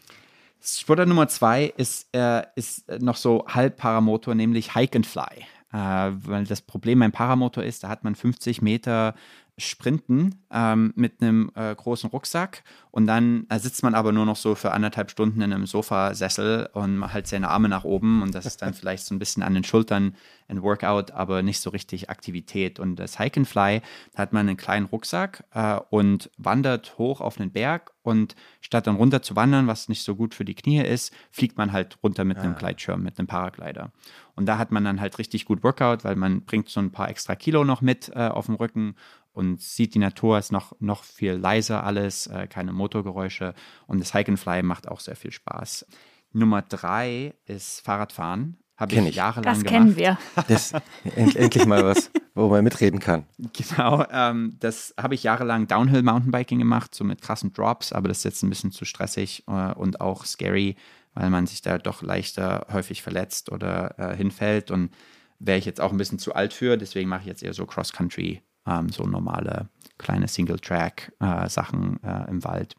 Sportart Nummer zwei ist, äh, ist noch so halb Paramotor, nämlich Hike and Fly. Äh, weil das Problem beim Paramotor ist, da hat man 50 Meter Sprinten ähm, mit einem äh, großen Rucksack und dann äh, sitzt man aber nur noch so für anderthalb Stunden in einem Sofasessel und macht halt seine Arme nach oben und das ist dann [laughs] vielleicht so ein bisschen an den Schultern ein Workout, aber nicht so richtig Aktivität. Und das Hike and Fly, da hat man einen kleinen Rucksack äh, und wandert hoch auf einen Berg und statt dann runter zu wandern, was nicht so gut für die Knie ist, fliegt man halt runter mit ja. einem Gleitschirm, mit einem Paraglider. Und da hat man dann halt richtig gut Workout, weil man bringt so ein paar extra Kilo noch mit äh, auf dem Rücken und sieht die Natur, ist noch, noch viel leiser alles, äh, keine Motorgeräusche und das Hike and Fly macht auch sehr viel Spaß. Nummer drei ist Fahrradfahren. Habe ich, ich jahrelang das gemacht. Das kennen wir. Das, end, endlich mal was, wo man mitreden kann. Genau, ähm, das habe ich jahrelang Downhill Mountainbiking gemacht, so mit krassen Drops, aber das ist jetzt ein bisschen zu stressig äh, und auch scary, weil man sich da doch leichter häufig verletzt oder äh, hinfällt und wäre ich jetzt auch ein bisschen zu alt für, deswegen mache ich jetzt eher so Cross-Country ähm, so normale kleine Single-Track-Sachen äh, äh, im Wald.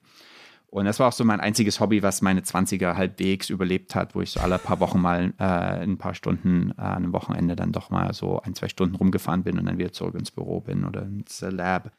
Und das war auch so mein einziges Hobby, was meine 20er halbwegs überlebt hat, wo ich so alle paar Wochen mal äh, ein paar Stunden äh, an einem Wochenende dann doch mal so ein, zwei Stunden rumgefahren bin und dann wieder zurück ins Büro bin oder ins Lab.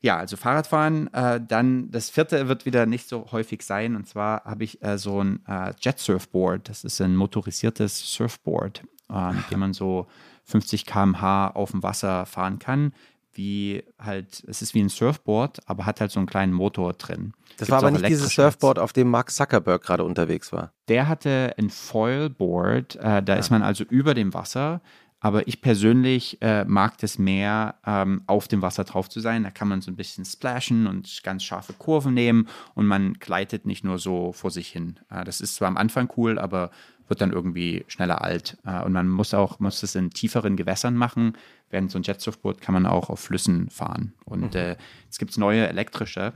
Ja, also Fahrradfahren. Äh, dann das vierte wird wieder nicht so häufig sein. Und zwar habe ich äh, so ein äh, Jet Surfboard. Das ist ein motorisiertes Surfboard, äh, mit dem man so 50 km/h auf dem Wasser fahren kann wie halt, es ist wie ein Surfboard, aber hat halt so einen kleinen Motor drin. Das Gibt's war aber nicht dieses Surfboard, auf dem Mark Zuckerberg gerade unterwegs war. Der hatte ein Foilboard, äh, da ja. ist man also über dem Wasser. Aber ich persönlich äh, mag das mehr, ähm, auf dem Wasser drauf zu sein. Da kann man so ein bisschen splashen und ganz scharfe Kurven nehmen und man gleitet nicht nur so vor sich hin. Äh, das ist zwar am Anfang cool, aber wird dann irgendwie schneller alt. Äh, und man muss auch, muss es in tieferen Gewässern machen. Während so ein Jetsurfboot kann man auch auf Flüssen fahren. Und mhm. äh, es gibt neue elektrische,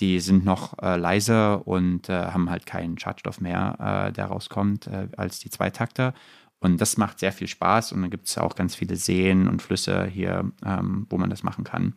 die sind noch äh, leiser und äh, haben halt keinen Schadstoff mehr, äh, der rauskommt, äh, als die Zweitakter. Und das macht sehr viel Spaß. Und dann gibt es auch ganz viele Seen und Flüsse hier, ähm, wo man das machen kann.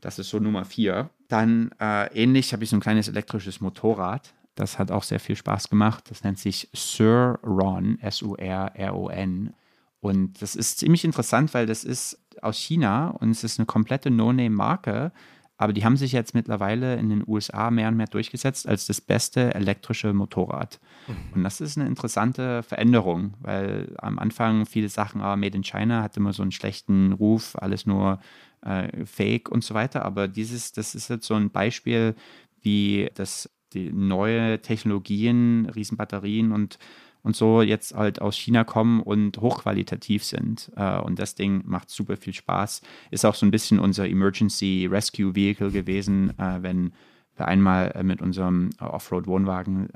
Das ist so Nummer vier. Dann ähnlich habe ich so ein kleines elektrisches Motorrad. Das hat auch sehr viel Spaß gemacht. Das nennt sich Sir Ron, S-U-R-R-O-N. Und das ist ziemlich interessant, weil das ist aus China und es ist eine komplette No-Name-Marke. Aber die haben sich jetzt mittlerweile in den USA mehr und mehr durchgesetzt als das beste elektrische Motorrad. Mhm. Und das ist eine interessante Veränderung, weil am Anfang viele Sachen, ah, Made in China hat immer so einen schlechten Ruf, alles nur äh, Fake und so weiter. Aber dieses, das ist jetzt so ein Beispiel, wie das die neue Technologien, Riesenbatterien und, und so jetzt halt aus China kommen und hochqualitativ sind. Äh, und das Ding macht super viel Spaß. Ist auch so ein bisschen unser Emergency Rescue Vehicle gewesen, äh, wenn wir einmal äh, mit unserem Offroad-Wohnwagen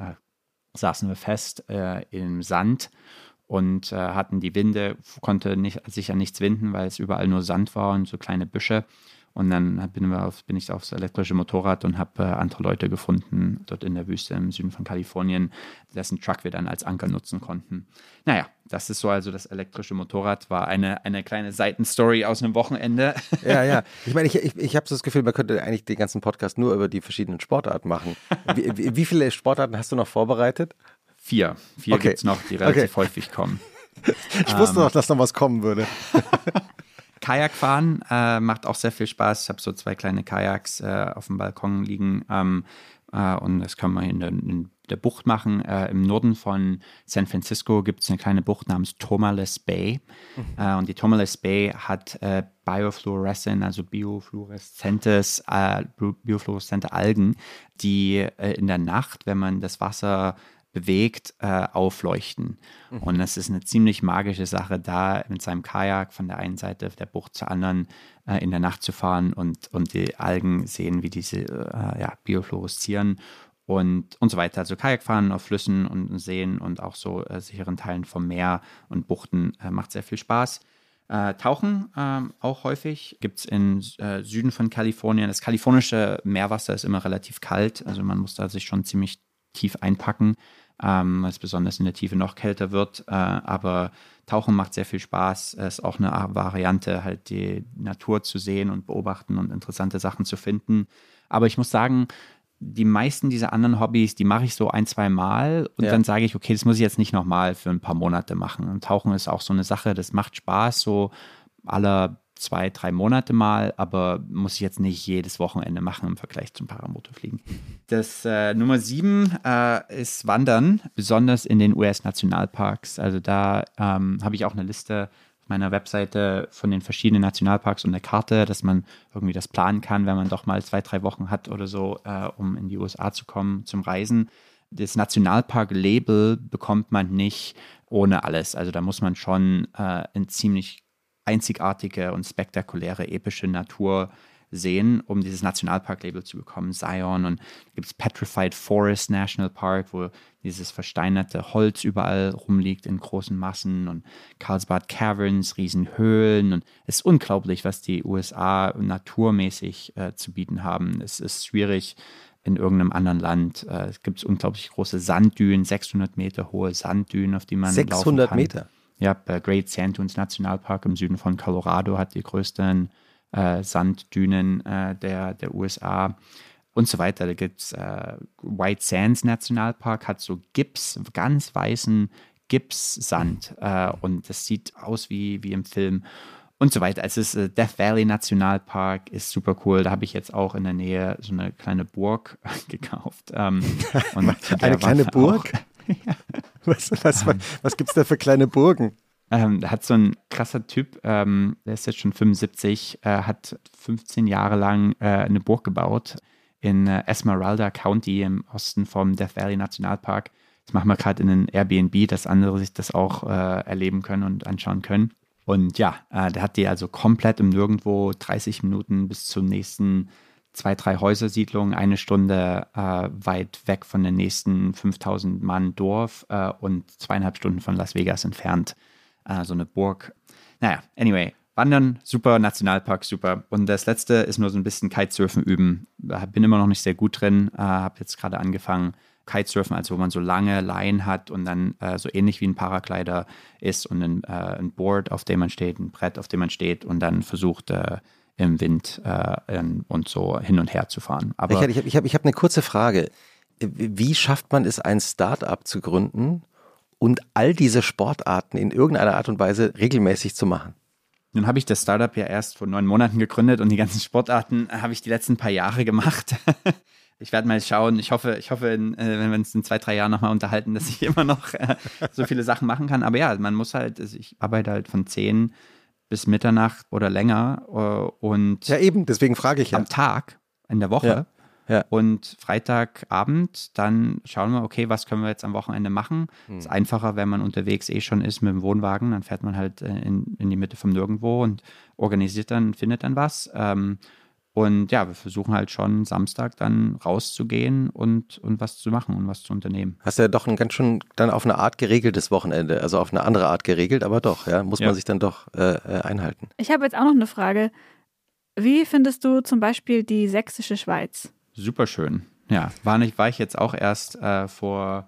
saßen wir fest im Sand und äh, hatten die Winde, konnte nicht, sich an nichts winden, weil es überall nur Sand war und so kleine Büsche. Und dann bin, auf, bin ich aufs elektrische Motorrad und habe äh, andere Leute gefunden, dort in der Wüste im Süden von Kalifornien, dessen Truck wir dann als Anker nutzen konnten. Naja, das ist so also das elektrische Motorrad, war eine, eine kleine Seitenstory aus einem Wochenende. [laughs] Ja, ja. Ich meine, ich, ich, ich habe so das Gefühl, man könnte eigentlich den ganzen Podcast nur über die verschiedenen Sportarten machen. Wie, wie, viele Sportarten hast du noch vorbereitet? Vier. Vier okay. gibt es noch, die relativ okay. häufig kommen. [laughs] Ich wusste ähm, dass noch was kommen würde. [laughs] Kajakfahren äh, macht auch sehr viel Spaß. Ich habe so zwei kleine Kajaks äh, auf dem Balkon liegen ähm, äh, und das kann man in der, in der Bucht machen. Äh, Im Norden von San Francisco gibt es eine kleine Bucht namens Tomales Bay mhm. Äh, und die Tomales Bay hat äh, Biofluorescent, also biofluoreszentes, biofluoreszente Algen, die in der Nacht, wenn man das Wasser bewegt, äh, aufleuchten. Mhm. Und das ist eine ziemlich magische Sache, da mit seinem Kajak von der einen Seite der Bucht zur anderen äh, in der Nacht zu fahren und, und die Algen sehen, wie diese äh, ja, biofluoreszieren und, und so weiter. Also Kajakfahren auf Flüssen und Seen und auch so äh, sicheren Teilen vom Meer und Buchten äh, macht sehr viel Spaß. Äh, Tauchen ähm, auch häufig gibt es im äh, Süden von Kalifornien. Das kalifornische Meerwasser ist immer relativ kalt, also man muss da sich schon ziemlich tief einpacken ähm, weil es besonders in der Tiefe noch kälter wird. Äh, aber Tauchen macht sehr viel Spaß. Es ist auch eine Variante, halt die Natur zu sehen und beobachten und interessante Sachen zu finden. Aber ich muss sagen, die meisten dieser anderen Hobbys, die mache ich so ein, zwei Mal und ja. dann sage ich, okay, das muss ich jetzt nicht nochmal für ein paar Monate machen. Und Tauchen ist auch so eine Sache, das macht Spaß, so aller zwei, drei Monate mal, aber muss ich jetzt nicht jedes Wochenende machen im Vergleich zum Paramotorfliegen. Das äh, Nummer sieben äh, ist Wandern, besonders in den US-Nationalparks. Also da ähm, habe ich auch eine Liste auf meiner Webseite von den verschiedenen Nationalparks und eine Karte, dass man irgendwie das planen kann, wenn man doch mal zwei, drei Wochen hat oder so, äh, um in die USA zu kommen zum Reisen. Das Nationalpark-Label bekommt man nicht ohne alles. Also da muss man schon äh, ein ziemlich einzigartige und spektakuläre epische Natur sehen, um dieses Nationalpark-Label zu bekommen. Zion und gibt es Petrified Forest National Park, wo dieses versteinerte Holz überall rumliegt in großen Massen und Carlsbad Caverns, Riesenhöhlen und es ist unglaublich, was die USA naturmäßig äh, zu bieten haben. Es ist schwierig in irgendeinem anderen Land. Äh, es gibt unglaublich große Sanddünen, 600 Meter hohe Sanddünen, auf die man 600 Meter? Ja, der Great Sand Dunes Nationalpark im Süden von Colorado hat die größten äh, Sanddünen äh, der, der USA und so weiter. Da gibt es äh, White Sands Nationalpark, hat so Gips, ganz weißen Gipssand äh, und das sieht aus wie, wie im Film und so weiter. Also es ist äh, Death Valley Nationalpark ist super cool. Da habe ich jetzt auch in der Nähe so eine kleine Burg [laughs] gekauft. Ähm, [laughs] eine kleine Burg? Ja. [laughs] Was, was, was, was gibt es da für kleine Burgen? Ähm, da hat so ein krasser Typ, ähm, der ist jetzt schon 75, äh, hat 15 Jahre lang äh, eine Burg gebaut in äh, Esmeralda County im Osten vom Death Valley Nationalpark. Das machen wir gerade in einem Airbnb, dass andere sich das auch äh, erleben können und anschauen können. Und ja, äh, der hat die also komplett im Nirgendwo 30 Minuten bis zum nächsten zwei, drei Häusersiedlungen, eine Stunde äh, weit weg von der nächsten 5000 Mann Dorf äh, und zweieinhalb Stunden von Las Vegas entfernt. Äh, so eine Burg. Naja, anyway, Wandern, super, Nationalpark, super. Und das letzte ist nur so ein bisschen Kitesurfen üben. Bin immer noch nicht sehr gut drin, äh, habe jetzt gerade angefangen. Kitesurfen, also wo man so lange Leinen hat und dann äh, so ähnlich wie ein Paraglider ist und ein, äh, ein, Board, auf dem man steht, ein Brett, auf dem man steht und dann versucht, äh, im Wind äh, und so hin und her zu fahren. Aber ich habe ich hab, ich hab eine kurze Frage. Wie schafft man es, ein Start-up zu gründen und all diese Sportarten in irgendeiner Art und Weise regelmäßig zu machen? Nun habe ich das Startup ja erst vor neun Monaten gegründet und die ganzen Sportarten habe ich die letzten paar Jahre gemacht. [laughs] ich werde mal schauen. Ich hoffe, ich hoffe, in, äh, wenn wir uns in zwei, drei Jahren nochmal unterhalten, dass ich [laughs] immer noch äh, so viele Sachen machen kann. Aber ja, man muss halt, also ich arbeite halt von zehn bis Mitternacht oder länger äh, und ja eben, deswegen frage ich ja. am Tag in der Woche. Ja. Ja. Und Freitagabend, dann schauen wir, okay, was können wir jetzt am Wochenende machen? Hm. Ist einfacher, wenn man unterwegs eh schon ist mit dem Wohnwagen, dann fährt man halt äh, in, in die Mitte vom Nirgendwo und organisiert dann, findet dann was. Ähm, Und ja, wir versuchen halt schon Samstag dann rauszugehen und, und was zu machen und was zu unternehmen. Hast du ja doch ein ganz schön dann auf eine Art geregeltes Wochenende, also auf eine andere Art geregelt, aber doch, ja, muss Ja. man sich dann doch äh, äh, einhalten. Ich habe jetzt auch noch eine Frage. Wie findest du zum Beispiel die sächsische Schweiz? Super schön. Ja, war, nicht, war ich jetzt auch erst äh, vor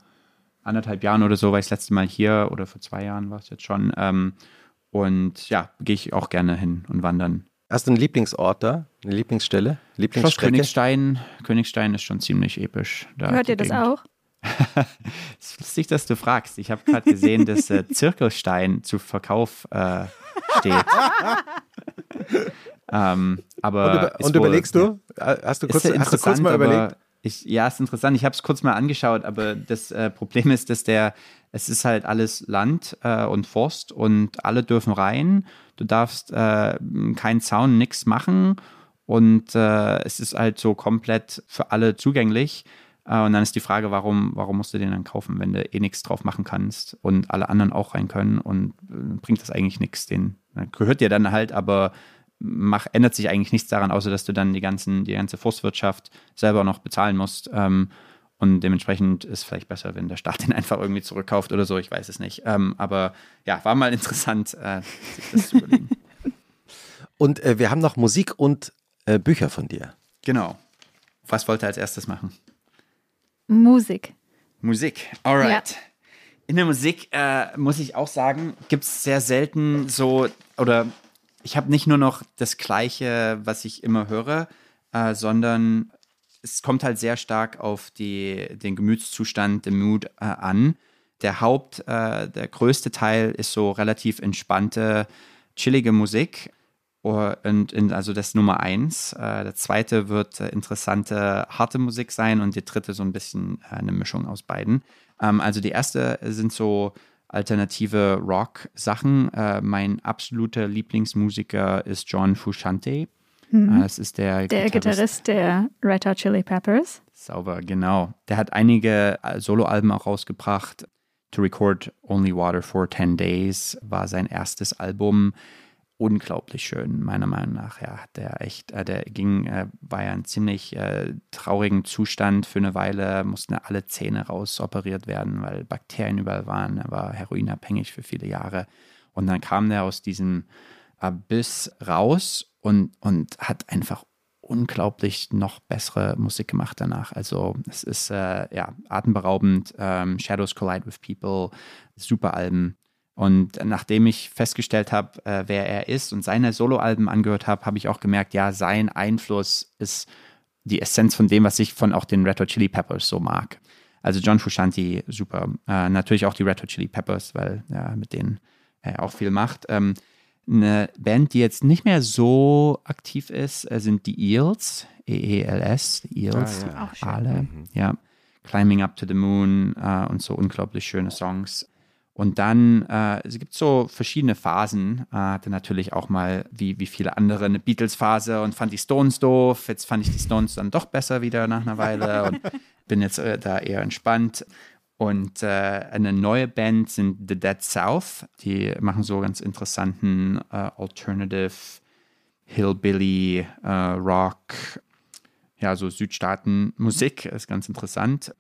anderthalb Jahren oder so, war ich das letzte Mal hier oder vor zwei Jahren war es jetzt schon. Ähm, und ja, gehe ich auch gerne hin und wandern. Hast du einen Lieblingsort da? Eine Lieblingsstelle? Schloss Lieblingsstrecke? Königstein. Königstein ist schon ziemlich episch. Da Hört ihr das Gegend. auch? [laughs] Es ist lustig, dass du fragst. Ich habe gerade gesehen, dass äh, Zirkelstein zu Verkauf äh, steht. [laughs] ähm, aber Und, über, und wohl- überlegst du? Hast du kurz, hast du kurz mal aber überlegt? Ich, ja, ist interessant. Ich habe es kurz mal angeschaut, aber das äh, Problem ist, dass der, es ist halt alles Land äh, und Forst und alle dürfen rein. Du darfst äh, keinen Zaun, nichts machen und äh, es ist halt so komplett für alle zugänglich. Äh, und dann ist die Frage, warum, warum musst du den dann kaufen, wenn du eh nichts drauf machen kannst und alle anderen auch rein können und äh, bringt das eigentlich nichts. Den gehört dir dann halt, aber mach, ändert sich eigentlich nichts daran, außer dass du dann die, ganzen, die ganze Forstwirtschaft selber noch bezahlen musst. Ähm, und dementsprechend ist es vielleicht besser, wenn der Staat [laughs] den einfach irgendwie zurückkauft oder so, ich weiß es nicht. Ähm, aber ja, war mal [laughs] interessant, äh, sich das zu überlegen. [laughs] Und äh, wir haben noch Musik und äh, Bücher von dir. genau. Was wollt ihr als erstes machen? Musik. Musik, alright. In der Musik äh, muss ich auch sagen, gibt es sehr selten so, oder ich habe nicht nur noch das Gleiche, was ich immer höre, äh, sondern es kommt halt sehr stark auf die, den Gemütszustand, den Mood äh, an. Der Haupt, äh, der größte Teil ist so relativ entspannte, chillige Musik. Oh, Und in, also das Nummer eins. Äh, der zweite wird äh, interessante, harte Musik sein und der dritte so ein bisschen äh, eine Mischung aus beiden. Ähm, also die erste sind so alternative Rock-Sachen. Äh, mein absoluter Lieblingsmusiker ist John Frusciante. Äh, das ist der, Der Gitarrist der Red Hot Chili Peppers. Sauber, genau. Der hat einige äh, Soloalben auch rausgebracht. To Record Only Water for 10 Days war sein erstes Album. Unglaublich schön, meiner Meinung nach. Ja, hat der echt, äh, der ging, äh, war ja in ziemlich äh, traurigen Zustand für eine Weile, mussten alle Zähne rausoperiert werden, weil Bakterien überall waren. Er war heroinabhängig für viele Jahre. Und dann kam der aus diesem Abyss raus und, und hat einfach unglaublich noch bessere Musik gemacht danach. Also es ist äh, ja atemberaubend. Ähm, Shadows Collide with People, super Alben. Und nachdem ich festgestellt habe, äh, wer er ist und seine Soloalben angehört habe, habe ich auch gemerkt, ja, sein Einfluss ist die Essenz von dem, was ich von auch den Red Hot Chili Peppers so mag. Also John Frusciante, super. Äh, natürlich auch die Red Hot Chili Peppers, weil ja, mit denen er auch viel macht. Ähm, eine Band, die jetzt nicht mehr so aktiv ist, äh, sind die Eels, E-E-L-S, die Eels, Ah, ja. Auch schön. alle, ja. Climbing Up to the Moon äh, und so unglaublich schöne Songs. Und dann, äh, es gibt so verschiedene Phasen. Äh, hatte natürlich auch mal, wie, wie viele andere, eine Beatles-Phase und fand die Stones doof. Jetzt fand ich die Stones dann doch besser wieder nach einer Weile [laughs] und bin jetzt äh, da eher entspannt. Und äh, eine neue Band sind The Dead South. Die machen so ganz interessanten äh, Alternative, Hillbilly, äh, Rock, ja, so Südstaaten-Musik. Ist ganz interessant.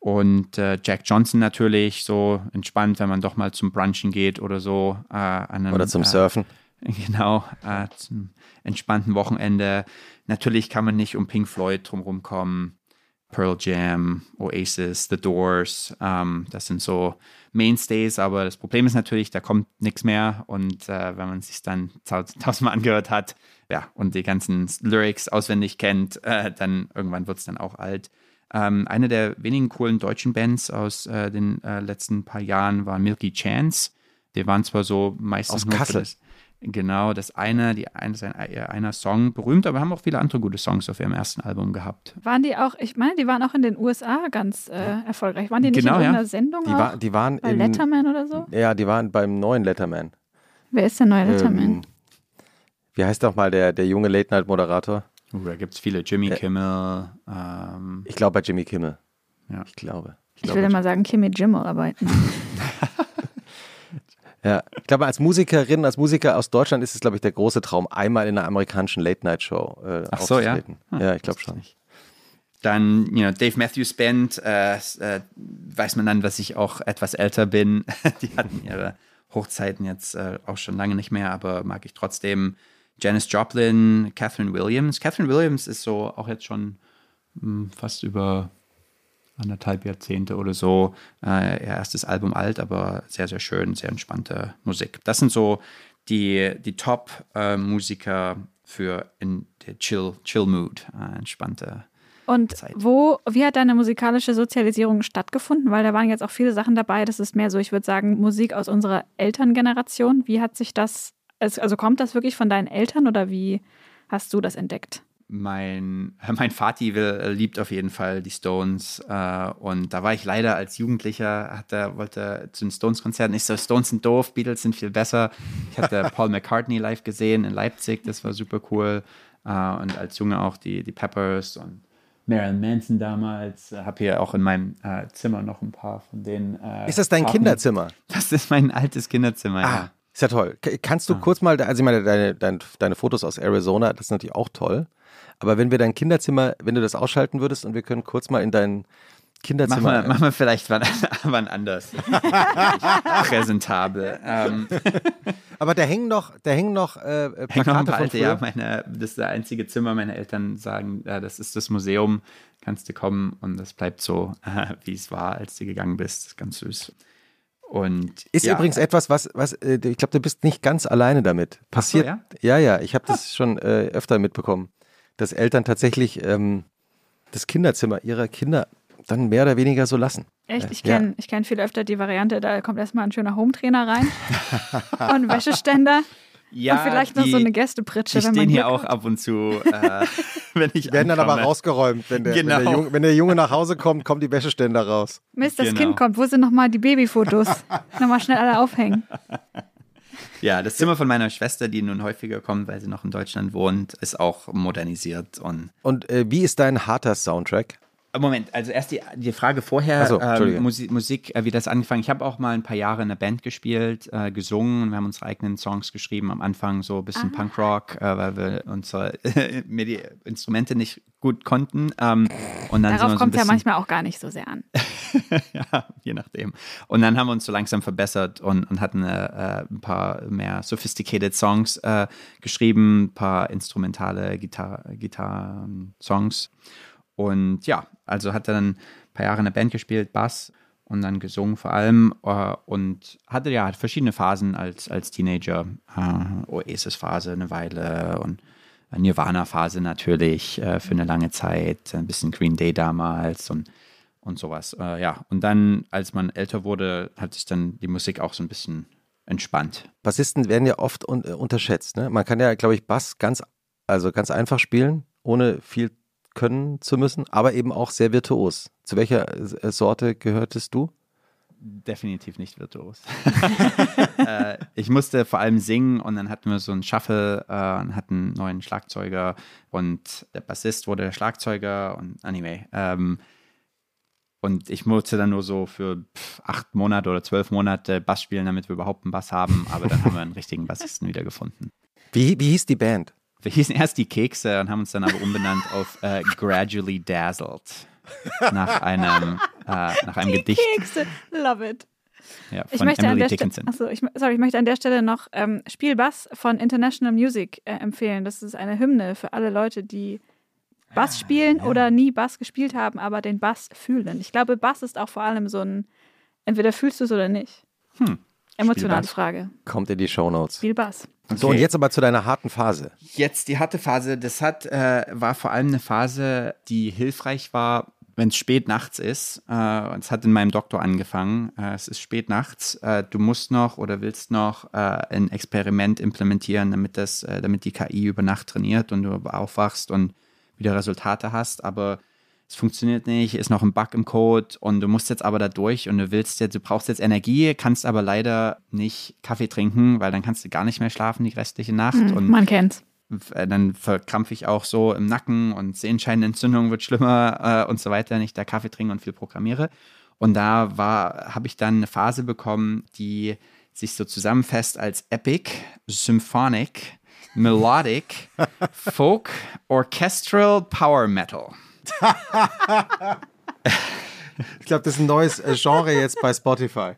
Und äh, Jack Johnson natürlich, so entspannt, wenn man doch mal zum Brunchen geht oder so. Äh, an einem, Oder zum äh, Surfen. [laughs] Genau, äh, zum entspannten Wochenende. Natürlich kann man nicht um Pink Floyd drumherum kommen. Pearl Jam, Oasis, The Doors, ähm, das sind so Mainstays, aber das Problem ist natürlich, da kommt nichts mehr und äh, wenn man sich dann tau- [laughs] tausendmal angehört hat, ja, und die ganzen Lyrics auswendig kennt, äh, dann irgendwann wird es dann auch alt. Ähm, eine der wenigen coolen deutschen Bands aus äh, den äh, letzten paar Jahren war Milky Chance. Die waren zwar so meistens Aus nur Kassel. das, Genau, das eine, die ein, sein, äh, einer Song berühmt, aber haben auch viele andere gute Songs auf ihrem ersten Album gehabt. Waren die auch, ich meine, die waren auch in den USA ganz äh, erfolgreich. Waren die nicht Genau, in ja. irgendeiner Sendung Die, auch? war, die waren Bei in, Letterman oder so? Ja, die waren beim neuen Letterman. Wer ist der neue Letterman? Ähm, wie heißt doch mal der, der junge Late-Night-Moderator? Uh, da gibt es viele. Jimmy Äh, Kimmel. Ähm, Ich glaube bei Jimmy Kimmel. Ja. Ich glaube. ich glaube, will immer sagen Kimmy Jimmel, aber [laughs] Ja, ich glaube, als Musikerin, als Musiker aus Deutschland ist es, glaube ich, der große Traum, einmal in einer amerikanischen Late-Night-Show äh, Ach so, ja? aufzutreten. Ja, ich glaube schon. Dann, you know, Dave Matthews Band, äh, äh, weiß man dann, dass ich auch etwas älter bin. [laughs] Die hatten ihre Hochzeiten jetzt äh, auch schon lange nicht mehr, aber mag ich trotzdem. Janis Joplin, Catherine Williams. Catherine Williams ist so auch jetzt schon mh, fast über anderthalb Jahrzehnte oder so. Äh, ihr erstes Album alt, aber sehr, sehr schön, sehr entspannte Musik. Das sind so die, die Top-Musiker für in der Chill, Chill Mood, äh, entspannte Und Zeit. wo, wie hat deine musikalische Sozialisierung stattgefunden? Weil da waren jetzt auch viele Sachen dabei. Das ist mehr so, ich würde sagen, Musik aus unserer Elterngeneration. Wie hat sich das, also also kommt das wirklich von deinen Eltern oder wie hast du das entdeckt? Mein, [laughs] mein Vati will, liebt auf jeden Fall die Stones. Äh, und da war ich leider als Jugendlicher, hatte, wollte zu den Stones-Konzerten. Ich so, Stones sind doof, Beatles sind viel besser. Ich hatte [laughs] Paul McCartney live gesehen in Leipzig, das war super cool. Äh, und als Junge auch die, die Peppers und Marilyn Manson damals. Habe hier auch in meinem äh, Zimmer noch ein paar von denen. Äh, Ist das dein Karten. Kinderzimmer? Das ist mein altes Kinderzimmer, Ah, ja. Ist ja toll. Kannst du Ah. kurz mal, also ich meine, deine, deine, deine Fotos aus Arizona, das ist natürlich auch toll. Aber wenn wir dein Kinderzimmer, wenn du das ausschalten würdest und wir können kurz mal in dein Machen Kinderzimmer. wir, machen wir vielleicht wann, [laughs] wann anders. [laughs] Präsentabel. Ähm, [laughs] Aber da hängen noch, da hängen noch äh, äh, Hängt noch ein Plakate paar alte, ja. Meine, das ist das einzige Zimmer. Meine Eltern sagen, äh, das ist das Museum. Kannst du kommen und das bleibt so, äh, wie es war, als du gegangen bist. Ganz süß. Und Ist ja, übrigens etwas, was, was äh, ich glaube, du bist nicht ganz alleine damit. Passiert. ja? ja, ja, ich habe das schon äh, öfter mitbekommen, dass Eltern tatsächlich ähm, das Kinderzimmer ihrer Kinder dann mehr oder weniger so lassen. Echt? Ich Ja. kenne ich kenn viel öfter die Variante, da kommt erstmal ein schöner Hometrainer rein [laughs] und Wäscheständer ja, und vielleicht noch die, so eine Gästepritsche, Die wenn man stehen hier auch hat. ab und zu, äh, [laughs] wenn ich Werden dann aber rausgeräumt, wenn der, wenn, der Genau. Junge, wenn der Junge nach Hause kommt, kommen die Wäscheständer raus. Mist, das Genau. Kind kommt. Wo sind nochmal die Babyfotos? [laughs] nochmal schnell alle aufhängen. [laughs] Ja, das Zimmer von meiner Schwester, die nun häufiger kommt, weil sie noch in Deutschland wohnt, ist auch modernisiert und Und äh, wie ist dein harter Soundtrack? Moment, also erst die, die Frage vorher, so, ähm, Musik, Musik äh, wie das angefangen. Ich habe auch mal ein paar Jahre in einer Band gespielt, äh, gesungen und wir haben unsere eigenen Songs geschrieben. Am Anfang so ein bisschen Punkrock, äh, weil wir unsere [laughs] mir die Instrumente nicht gut konnten. Ähm, und dann Darauf so kommt es ja manchmal auch gar nicht so sehr an. [laughs] ja, je nachdem. Und dann haben wir uns so langsam verbessert und, und hatten äh, ein paar mehr sophisticated Songs äh, geschrieben, ein paar instrumentale Gitar Gitarren-Songs. Und ja, also hat er dann ein paar Jahre in der Band gespielt, Bass und dann gesungen vor allem äh, und hatte ja verschiedene Phasen als, als Teenager. Äh, Oasis-Phase eine Weile und Nirvana-Phase natürlich äh, für eine lange Zeit, ein bisschen Green Day damals und und sowas. Äh, ja, und dann, als man älter wurde, hat sich dann die Musik auch so ein bisschen entspannt. Bassisten werden ja oft un äh, unterschätzt. Ne? Man kann ja, glaube ich, Bass ganz, also ganz einfach spielen, ohne viel können zu müssen, aber eben auch sehr virtuos. Zu welcher äh, Sorte gehörtest du? Definitiv nicht virtuos. [laughs] äh, ich musste vor allem singen und dann hatten wir so einen Shuffle äh, und hatten einen neuen Schlagzeuger und der Bassist wurde der Schlagzeuger und anyway. Ähm, und ich musste dann nur so für acht Monate oder zwölf Monate Bass spielen, damit wir überhaupt einen Bass haben. Aber dann haben wir einen richtigen Bassisten wiedergefunden. Wie, wie hieß die Band? Wir hießen erst die Kekse und haben uns dann aber umbenannt auf äh, Gradually Dazzled. Nach einem, äh, nach einem Gedicht Kekse, love it. ja, Ich möchte, an Emily der Stelle, Dickinson. achso, ich, sorry, ich möchte an der Stelle noch ähm, Spiel Bass von International Music äh, empfehlen. Das ist eine Hymne für alle Leute, die Bass Ah, spielen oder nie Bass gespielt haben, aber den Bass fühlen. Ich glaube, Bass ist auch vor allem so ein, entweder fühlst du es oder nicht. Hm. Emotionale. Frage. Kommt in die Shownotes. Spiel Bass. So, und jetzt aber zu deiner harten Phase. Jetzt die harte Phase, das hat, äh, war vor allem eine Phase, die hilfreich war, wenn es spät nachts ist. Äh, es hat in meinem Doktor angefangen. Äh, es ist spät nachts. Äh, du musst noch oder willst noch äh, ein Experiment implementieren, damit das, äh, damit die KI über Nacht trainiert und du aufwachst und wieder Resultate hast. Aber es funktioniert nicht, ist noch ein Bug im Code und du musst jetzt aber da durch und du willst jetzt, du brauchst jetzt Energie, kannst aber leider nicht Kaffee trinken, weil dann kannst du gar nicht mehr schlafen die restliche Nacht. und Man kennt's. äh, dann verkrampfe ich auch so im Nacken und Sehenscheinentzündung wird schlimmer äh, und so weiter, wenn ich da Kaffee trinke und viel programmiere. Und da war, habe ich dann eine Phase bekommen, die sich so zusammenfasst als Epic, Symphonic, Melodic, [laughs] Folk, Orchestral, Power Metal. Ich glaube, das ist ein neues äh, Genre jetzt bei Spotify.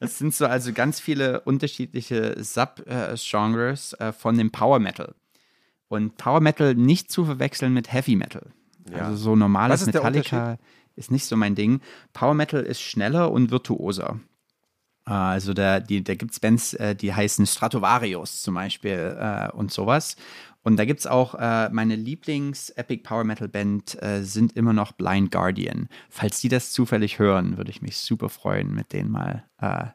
Das sind so also ganz viele unterschiedliche Sub-Genres äh, von dem Power Metal. Und Power Metal nicht zu verwechseln mit Heavy Metal. Ja. Also so normales ist Metallica ist nicht so mein Ding. Power Metal ist schneller und virtuoser. Äh, Also da, die, da gibt es Bands, die heißen Stratovarius zum Beispiel äh, und sowas. Und da gibt es auch äh, meine Lieblings-Epic Power Metal Band äh, sind immer noch Blind Guardian. Falls die das zufällig hören, würde ich mich super freuen, mit denen mal äh,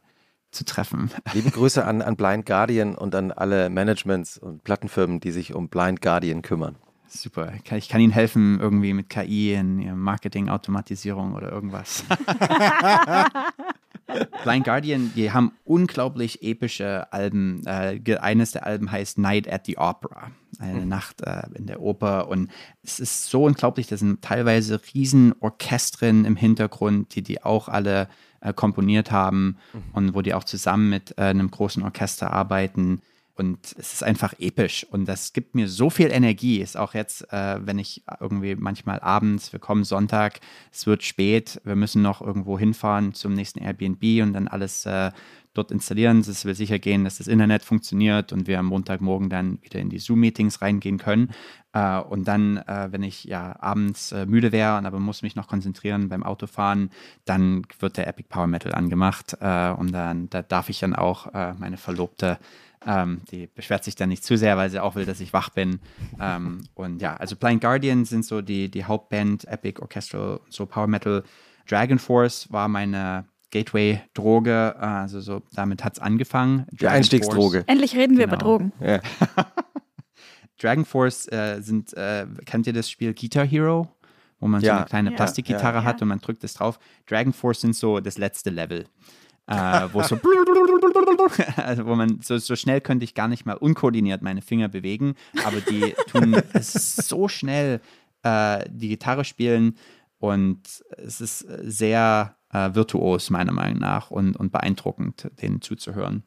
zu treffen. [laughs] Liebe Grüße an, an Blind Guardian und an alle Managements und Plattenfirmen, die sich um Blind Guardian kümmern. Super. Ich kann, Ihnen helfen, irgendwie mit KI in Ihrem Marketing, Automatisierung oder irgendwas. [laughs] [laughs] Blind Guardian, die haben unglaublich epische Alben. Äh, eines der Alben heißt Night at the Opera. Eine Nacht äh, in der Oper. Und es ist so unglaublich, da sind teilweise riesen Orchestren im Hintergrund, die die auch alle äh, komponiert haben und wo die auch zusammen mit äh, einem großen Orchester arbeiten. Und es ist einfach episch und das gibt mir so viel Energie. Ist auch jetzt, äh, wenn ich irgendwie manchmal abends, wir kommen Sonntag, es wird spät, wir müssen noch irgendwo hinfahren zum nächsten Airbnb und dann alles äh, dort installieren. Es will sicher gehen, dass das Internet funktioniert und wir am Montagmorgen dann wieder in die Zoom-Meetings reingehen können. Äh, und dann, äh, wenn ich ja abends äh, müde wäre und aber muss mich noch konzentrieren beim Autofahren, dann wird der Epic Power Metal angemacht äh, und dann da darf ich dann auch äh, meine Verlobte ähm, die beschwert sich dann nicht zu sehr, weil sie auch will, dass ich wach bin. Ähm, und ja, also Blind Guardian sind so die, die Hauptband, Epic Orchestral, so Power Metal. Dragon Force war meine Gateway-Droge, also so damit hat es angefangen. Die Einstiegsdroge. Endlich reden wir Genau. über Drogen. Ja. [laughs] Dragon Force äh, sind, äh, kennt ihr das Spiel Guitar Hero? Wo man so Ja. eine kleine Ja. Plastikgitarre Ja. hat und man drückt es drauf. Dragon Force sind so das letzte Level. Äh, wo so also [laughs] wo man so, so schnell könnte ich gar nicht mal unkoordiniert meine Finger bewegen, aber die tun [laughs] es so schnell äh, die Gitarre spielen und es ist sehr äh, virtuos meiner Meinung nach und, und beeindruckend, denen zuzuhören.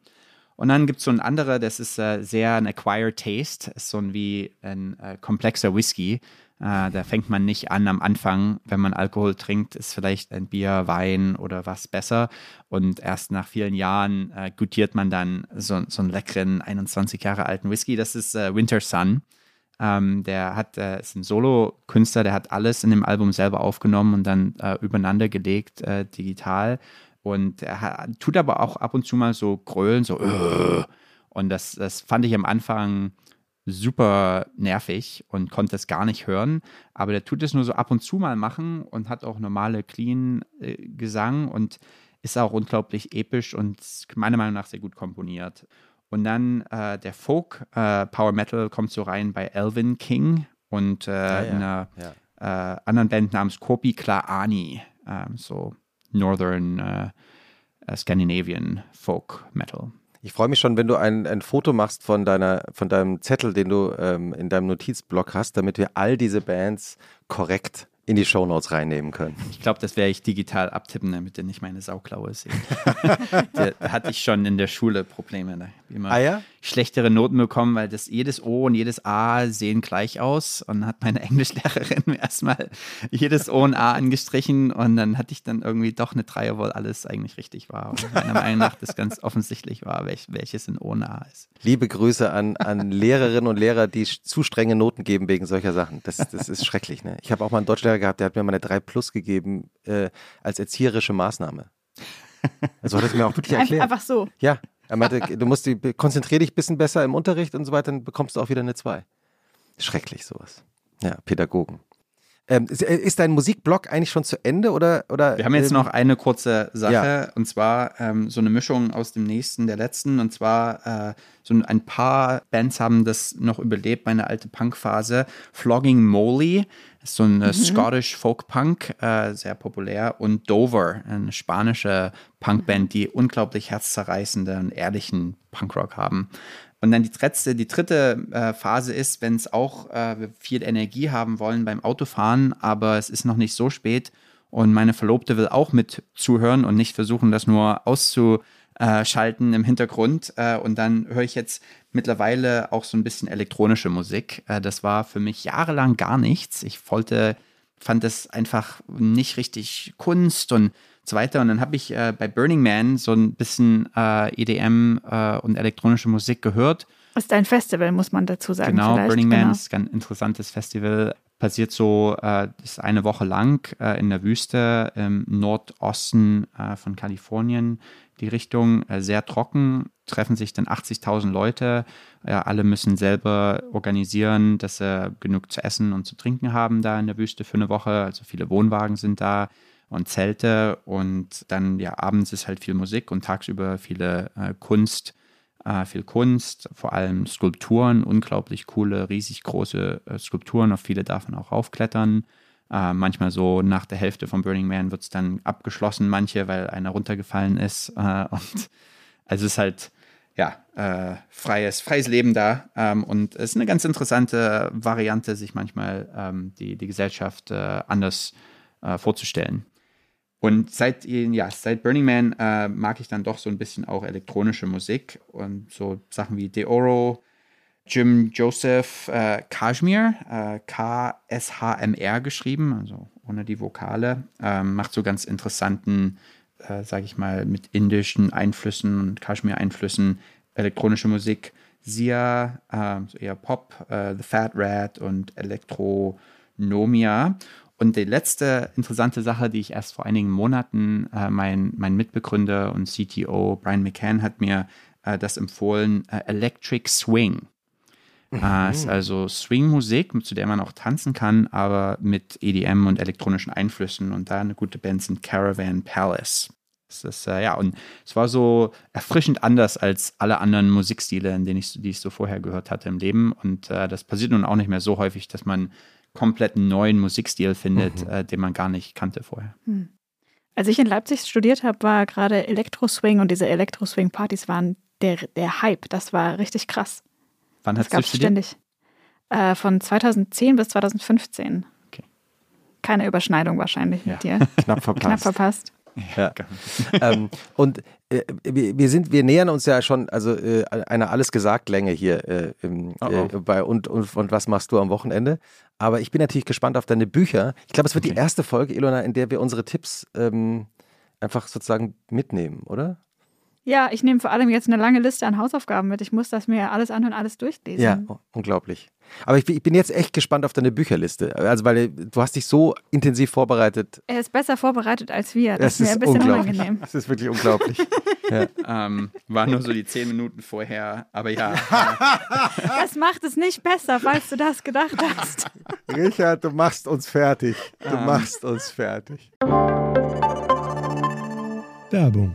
Und dann gibt es so ein anderer, das ist äh, sehr ein Acquired Taste, ist so ein wie ein äh, komplexer Whisky. Äh, da fängt man nicht an am Anfang, wenn man Alkohol trinkt, ist vielleicht ein Bier, Wein oder was besser. Und erst nach vielen Jahren äh, gutiert man dann so, so einen leckeren 21 Jahre alten Whisky. Das ist äh, Winter Sun. Ähm, der hat, äh, ist ein Solo-Künstler, der hat alles in dem Album selber aufgenommen und dann äh, übereinander gelegt, äh, digital. Und er hat, tut aber auch ab und zu mal so grölen, so "Ugh". und das, das fand ich am Anfang super nervig und konnte es gar nicht hören. Aber der tut es nur so ab und zu mal machen und hat auch normale clean äh, Gesang und ist auch unglaublich episch und meiner Meinung nach sehr gut komponiert. Und dann äh, der Folk äh, Power Metal kommt so rein bei Elvin King und äh, Ah, ja. einer Ja. äh, anderen Band namens Kopi Klaani, ähm, so Northern äh, Scandinavian Folk Metal. Ich freue mich schon, wenn du ein, ein Foto machst von, deiner, von deinem Zettel, den du ähm, in deinem Notizblock hast, damit wir all diese Bands korrekt in die Shownotes reinnehmen können. Ich glaube, das werde ich digital abtippen, damit ihr nicht meine Sauklaue seht. [laughs] da hatte ich schon in der Schule Probleme. Da ich immer Ah ja? schlechtere Noten bekommen, weil das jedes O und jedes A sehen gleich aus. Und hat meine Englischlehrerin [laughs] mir erstmal jedes O und A angestrichen und dann hatte ich dann irgendwie doch eine Dreier, obwohl alles eigentlich richtig war. Und meiner Meinung nach das ganz offensichtlich war, welch, welches ein O und A ist. Liebe Grüße an, an Lehrerinnen und Lehrer, die zu strenge Noten geben wegen solcher Sachen. Das, das ist schrecklich. Ne? Ich habe auch mal einen Deutschlehrer gehabt, der hat mir mal eine 3 Plus gegeben äh, als erzieherische Maßnahme. Also hat er es mir auch wirklich erklärt. einfach so. Ja, er meinte, du musst die, konzentrier dich ein bisschen besser im Unterricht und so weiter, dann bekommst du auch wieder eine 2. Schrecklich sowas. Ja, Pädagogen. Ähm, ist, äh, ist dein Musikblog eigentlich schon zu Ende oder? oder Wir haben jetzt ähm, noch eine kurze Sache Ja. und zwar ähm, so eine Mischung aus dem nächsten, der letzten und zwar äh, so ein paar Bands haben das noch überlebt, meine alte Punkphase. Flogging Molly ist so ein Scottish Folk Punk, äh, sehr populär und Dover, eine spanische Punkband, die unglaublich herzzerreißende und ehrlichen Punkrock haben. Und dann die letzte, die dritte äh, Phase ist, wenn es auch äh, wir viel Energie haben wollen beim Autofahren, aber es ist noch nicht so spät und meine Verlobte will auch mit zuhören und nicht versuchen, das nur auszu, äh, schalten im Hintergrund. Äh, und dann höre ich jetzt mittlerweile auch so ein bisschen elektronische Musik. Äh, das war für mich jahrelang gar nichts. Ich wollte, fand das einfach nicht richtig Kunst und so weiter. Und dann habe ich äh, bei Burning Man so ein bisschen äh, EDM äh, und elektronische Musik gehört. Das ist ein Festival, muss man dazu sagen. Genau, vielleicht. Burning Man Genau. ist ein interessantes Festival. Passiert so, äh, ist eine Woche lang äh, in der Wüste im Nordosten äh, von Kalifornien. Die Richtung sehr trocken, treffen sich dann 80.000 Leute. Alle müssen selber organisieren, dass sie genug zu essen und zu trinken haben da in der Wüste für eine Woche. Also viele Wohnwagen sind da und Zelte und dann ja abends ist halt viel Musik und tagsüber viele äh, Kunst, äh, viel Kunst, vor allem Skulpturen, unglaublich coole, riesig große äh, Skulpturen, auf viele darf man auch raufklettern. Äh, manchmal so nach der Hälfte von Burning Man wird es dann abgeschlossen, manche, weil einer runtergefallen ist. Äh, [laughs] und also es ist halt ja, äh, freies, freies Leben da. Ähm, und es ist eine ganz interessante Variante, sich manchmal ähm, die, die Gesellschaft äh, anders äh, vorzustellen. Und seit, ja, seit Burning Man äh, mag ich dann doch so ein bisschen auch elektronische Musik und so Sachen wie De Oro, Jim Joseph äh, Kashmir, äh, K-S-H-M-R geschrieben, also ohne die Vokale, ähm, macht so ganz interessanten, äh, sage ich mal, mit indischen Einflüssen und Kashmir-Einflüssen elektronische Musik. Sia, äh, so eher Pop, äh, The Fat Rat und Elektronomia. Und die letzte interessante Sache, die ich erst vor einigen Monaten, äh, mein, mein Mitbegründer und CTO Brian McCann hat mir äh, das empfohlen, äh, Electric Swing. Äh, ist also Swing-Musik, zu der man auch tanzen kann, aber mit EDM und elektronischen Einflüssen. Und da eine gute Band sind Caravan Palace. Das ist, äh, ja, und es war so erfrischend anders als alle anderen Musikstile, in denen ich, die ich so vorher gehört hatte im Leben. Und äh, das passiert nun auch nicht mehr so häufig, dass man komplett einen neuen Musikstil findet, äh, den man gar nicht kannte vorher. Als ich in Leipzig studiert habe, war gerade Elektro-Swing und diese Elektro-Swing-Partys waren der, der Hype. Das war richtig krass. Wann Das hast du gab es studiert? ständig. Äh, von 2010 bis 2015. Okay. Keine Überschneidung wahrscheinlich mit dir. [laughs] Knapp verpasst. Knapp verpasst. Ja. ähm, und äh, wir, sind, wir nähern uns ja schon, also äh, einer alles gesagt Länge hier äh, im, Oh, oh. bei und, und und was machst du am Wochenende? Aber ich bin natürlich gespannt auf deine Bücher. Ich glaube, es wird die Okay. erste Folge, Ilona, in der wir unsere Tipps ähm, einfach sozusagen mitnehmen, oder? Ja, ich nehme vor allem jetzt eine lange Liste an Hausaufgaben mit. Ich muss das mir alles anhören, alles durchlesen. Ja, unglaublich. Aber ich, bin- ich bin jetzt echt gespannt auf deine Bücherliste. Also, weil äh, du hast dich so intensiv vorbereitet. Er ist besser vorbereitet als wir. Das Es ist mir ein bisschen unglaublich. unangenehm. Das ist wirklich unglaublich. [laughs] Ähm, war nur so die zehn Minuten vorher, aber ja. [laughs] Das macht es nicht besser, falls du das gedacht hast. [laughs] Richard, du machst uns fertig. Du machst uns fertig. Werbung.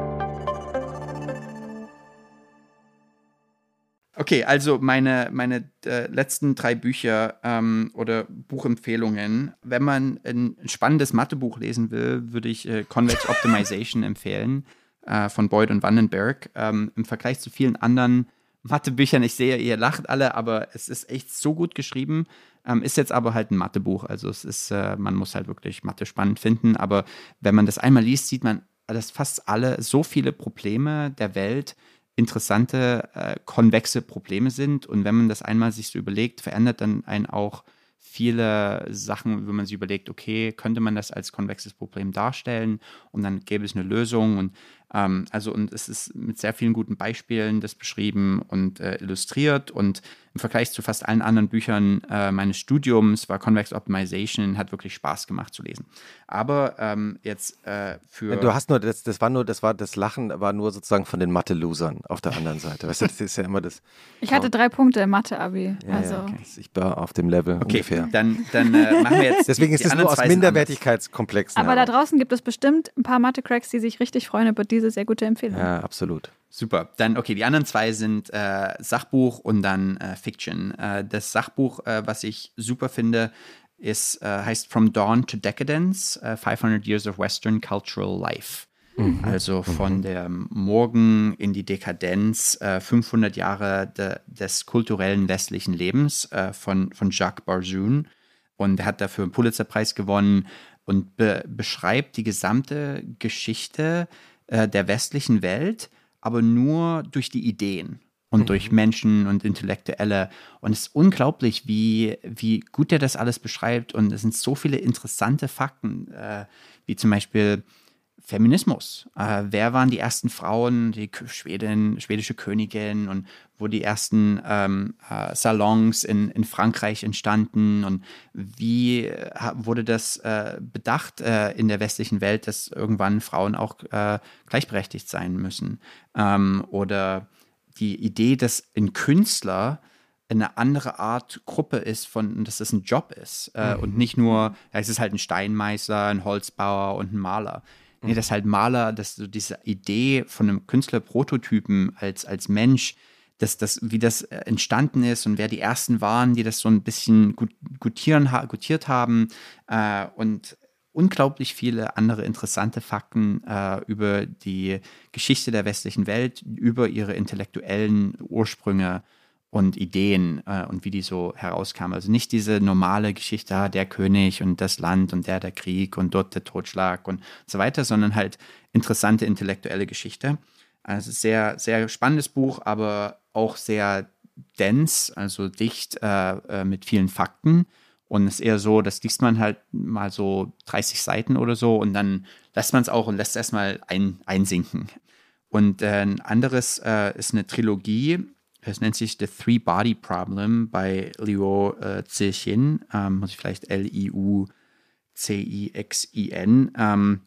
Okay, also meine, meine äh, letzten drei Bücher ähm, oder Buchempfehlungen. Wenn man ein spannendes Mathebuch lesen will, würde ich äh, Convex Optimization [laughs] empfehlen äh, von Boyd und Vandenberg. Ähm, Im Vergleich zu vielen anderen Mathebüchern, ich sehe, ihr lacht alle, aber es ist echt so gut geschrieben. Ähm, ist jetzt aber halt ein Mathebuch. Also es ist, äh, man muss halt wirklich Mathe spannend finden. Aber wenn man das einmal liest, sieht man, dass fast alle so viele Probleme der Welt interessante, äh, konvexe Probleme sind. Und wenn man das einmal sich so überlegt, verändert dann einen auch viele Sachen, wenn man sich überlegt, okay, könnte man das als konvexes Problem darstellen und dann gäbe es eine Lösung. Und ähm, also und es ist mit sehr vielen guten Beispielen das beschrieben und äh, illustriert. Und im Vergleich zu fast allen anderen Büchern äh, meines Studiums war Convex Optimization, hat wirklich Spaß gemacht zu lesen. Aber ähm, jetzt äh, für. Du hast nur, das, das war nur, das war, das Lachen war nur sozusagen von den Mathe-Losern auf der anderen Seite. Weißt du, das ist ja immer das. Ich hatte drei Punkte im Mathe-Abi. Ja, also. ja, okay. Ich war auf dem Level Okay, ungefähr. dann, dann äh, machen wir jetzt. [laughs] Deswegen ist es nur aus. Minderwertigkeitskomplexen. Aber da draußen gibt es bestimmt ein paar Mathe-Cracks, die sich richtig freuen über diese sehr gute Empfehlung. Ja, absolut. Super. Dann, okay, die anderen zwei sind äh, Sachbuch und dann äh, Fiction. Äh, das Sachbuch, äh, was ich super finde, ist, äh, heißt From Dawn to Decadence, 500 Years of Western Cultural Life. Mhm. Also von mhm. der Morgen in die Dekadenz, 500 Jahre de, des kulturellen westlichen Lebens von, von Jacques Barzoun. Und er hat dafür einen Pulitzerpreis gewonnen und be beschreibt die gesamte Geschichte der westlichen Welt aber nur durch die Ideen und mhm. durch Menschen und Intellektuelle. Und es ist unglaublich, wie, wie gut er das alles beschreibt. Und es sind so viele interessante Fakten, äh, wie zum Beispiel Feminismus. Äh, wer waren die ersten Frauen, die Schwedin, schwedische Königin und wo die ersten ähm, äh, Salons in, in Frankreich entstanden und wie äh, wurde das äh, bedacht äh, in der westlichen Welt, dass irgendwann Frauen auch gleichberechtigt sein müssen. Ähm, oder die Idee, dass ein Künstler eine andere Art Gruppe ist, von, dass das ein Job ist äh, mhm. und nicht nur, ja, es ist halt ein Steinmeister, ein Holzbauer und ein Maler. Nee, dass halt Maler, dass so diese Idee von einem Künstlerprototypen als, als Mensch, dass das, wie das äh, entstanden ist und wer die ersten waren, die das so ein bisschen gut, gutieren, gutiert haben äh, und unglaublich viele andere interessante Fakten äh, über die Geschichte der westlichen Welt, über ihre intellektuellen Ursprünge und Ideen äh, und wie die so herauskamen. Also nicht diese normale Geschichte, ah, der König und das Land und der der Krieg und dort der Totschlag und so weiter, sondern halt interessante intellektuelle Geschichte. Also sehr, sehr spannendes Buch, aber auch sehr dense, also dicht äh, äh mit vielen Fakten. Und es ist eher so, das liest man halt mal so 30 Seiten oder so und dann lässt man es auch und lässt es erstmal ein, einsinken. Und äh, ein anderes äh, ist eine Trilogie, es nennt sich The Three Body Problem bei Liu äh, Zixin, ähm, muss ich vielleicht L-I-U-C-I-X-I-N. Ähm,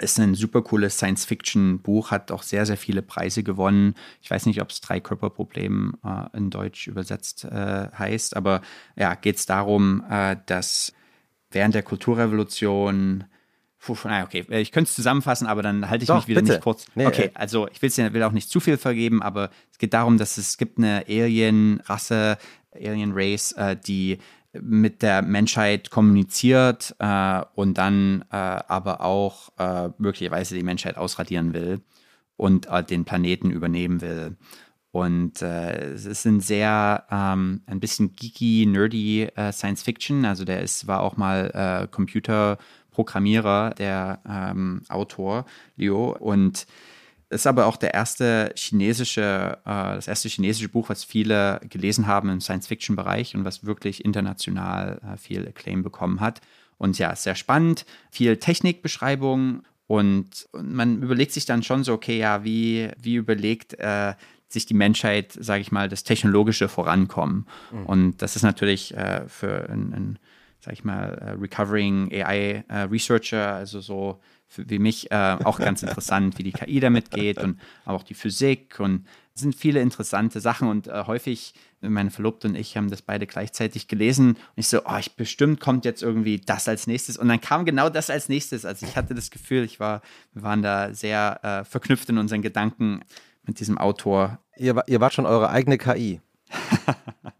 ist ein super cooles Science-Fiction-Buch, hat auch sehr, sehr viele Preise gewonnen. Ich weiß nicht, ob es Drei-Körper-Problem äh, in Deutsch übersetzt äh, heißt, aber ja, geht es darum, äh, dass während der Kulturrevolution Puh, naja, okay, äh, ich könnte es zusammenfassen, aber dann halte ich Doch, mich wieder bitte. nicht kurz. Nee, okay, äh, also ich will auch nicht zu viel vergeben, aber es geht darum, dass es gibt eine Alien-Rasse, Alien-Race, äh, die mit der Menschheit kommuniziert äh, und dann äh, aber auch äh, möglicherweise die Menschheit ausradieren will und den Planeten übernehmen will. Und äh, es ist ein sehr ähm, ein bisschen geeky, nerdy äh, Science Fiction. Also der ist, war auch mal äh, Computer Programmierer, der ähm, Autor Liu und ist aber auch der erste chinesische, äh, das erste chinesische Buch, was viele gelesen haben im Science-Fiction-Bereich und was wirklich international äh, viel Acclaim bekommen hat. Und ja, sehr spannend, viel Technikbeschreibung und, und, man überlegt sich dann schon so, okay, ja, wie, wie überlegt äh, sich die Menschheit, sage ich mal, das technologische Vorankommen? Mhm. Und das ist natürlich äh, für ein, ein sag ich mal, äh, Recovering AI äh, Researcher, also so wie mich äh, auch ganz interessant, wie die KI damit geht und auch die Physik und es sind viele interessante Sachen und äh, häufig, meine Verlobte und ich haben das beide gleichzeitig gelesen und ich so, oh, ich bestimmt kommt jetzt irgendwie das als nächstes und dann kam genau das als nächstes. Also ich hatte das Gefühl, ich war, wir waren da sehr äh, verknüpft in unseren Gedanken mit diesem Autor. Ihr, ihr wart schon eure eigene KI. [laughs]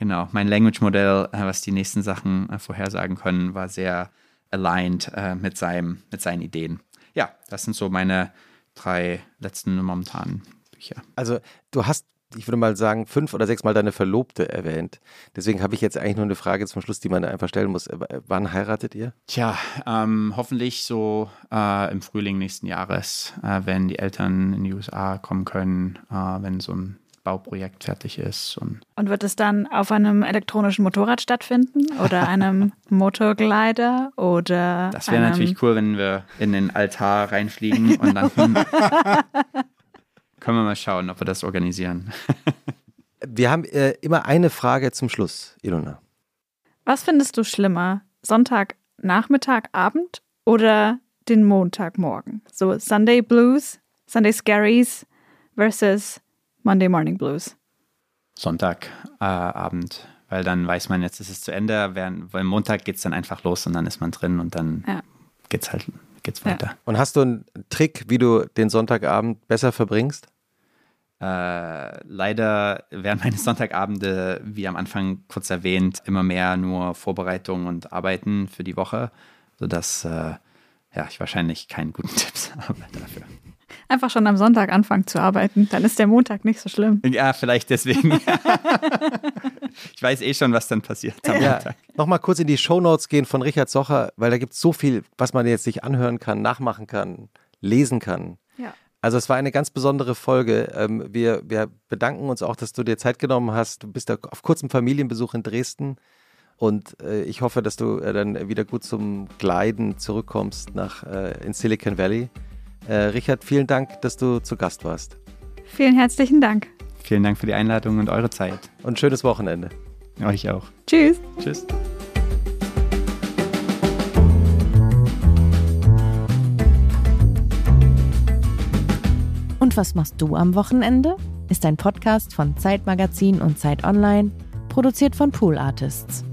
Genau, mein Language-Modell, äh, was die nächsten Sachen äh, vorhersagen können, war sehr aligned äh, mit, seinem, mit seinen Ideen. Ja, das sind so meine drei letzten momentanen Bücher. Also du hast, ich würde mal sagen, fünf oder sechs Mal deine Verlobte erwähnt. Deswegen habe ich jetzt eigentlich nur eine Frage zum Schluss, die man einfach stellen muss. Wann heiratet ihr? Tja, ähm, hoffentlich so äh, im Frühling nächsten Jahres, äh, wenn die Eltern in die USA kommen können, äh, wenn so ein Bauprojekt fertig ist. Und, und wird es dann auf einem elektronischen Motorrad stattfinden oder einem [laughs] Motorglider oder. Das wäre natürlich cool, wenn wir in den Altar reinfliegen und dann [laughs] können wir mal schauen, ob wir das organisieren. [laughs] wir haben äh, immer eine Frage zum Schluss, Ilona. Was findest du schlimmer? Sonntagnachmittag, Abend oder den Montagmorgen? So Sunday Blues, Sunday Scaries versus Monday Morning Blues. Sonntagabend, äh, weil dann weiß man, jetzt ist es zu Ende, während, weil Montag geht es dann einfach los und dann ist man drin und dann ja. geht es halt geht's weiter. Ja. Und hast du einen Trick, wie du den Sonntagabend besser verbringst? Äh, leider werden meine Sonntagabende, wie am Anfang kurz erwähnt, immer mehr nur Vorbereitung und Arbeiten für die Woche, sodass äh, ja, ich wahrscheinlich keinen guten [laughs] Tipps habe dafür. Einfach schon am Sonntag anfangen zu arbeiten, dann ist der Montag nicht so schlimm. Ja, vielleicht deswegen. [laughs] ich weiß eh schon, was dann passiert am Ja, Montag. nochmal kurz in die Shownotes gehen von Richard Socher, weil da gibt es so viel, was man jetzt sich anhören kann, nachmachen kann, lesen kann. Ja. Also es war eine ganz besondere Folge. Ähm, wir, wir bedanken uns auch, dass du dir Zeit genommen hast. Du bist da auf kurzem Familienbesuch in Dresden und äh, ich hoffe, dass du äh, dann wieder gut zum Gleiten zurückkommst nach äh, in Silicon Valley. Äh, Richard, vielen Dank, dass du zu Gast warst Vielen herzlichen Dank. Vielen Dank für die Einladung und eure Zeit. und schönes Wochenende. Euch auch. Tschüss. Tschüss. Und was machst du am Wochenende? Ist ein Podcast von Zeitmagazin und Zeit Online, produziert von Pool Artists.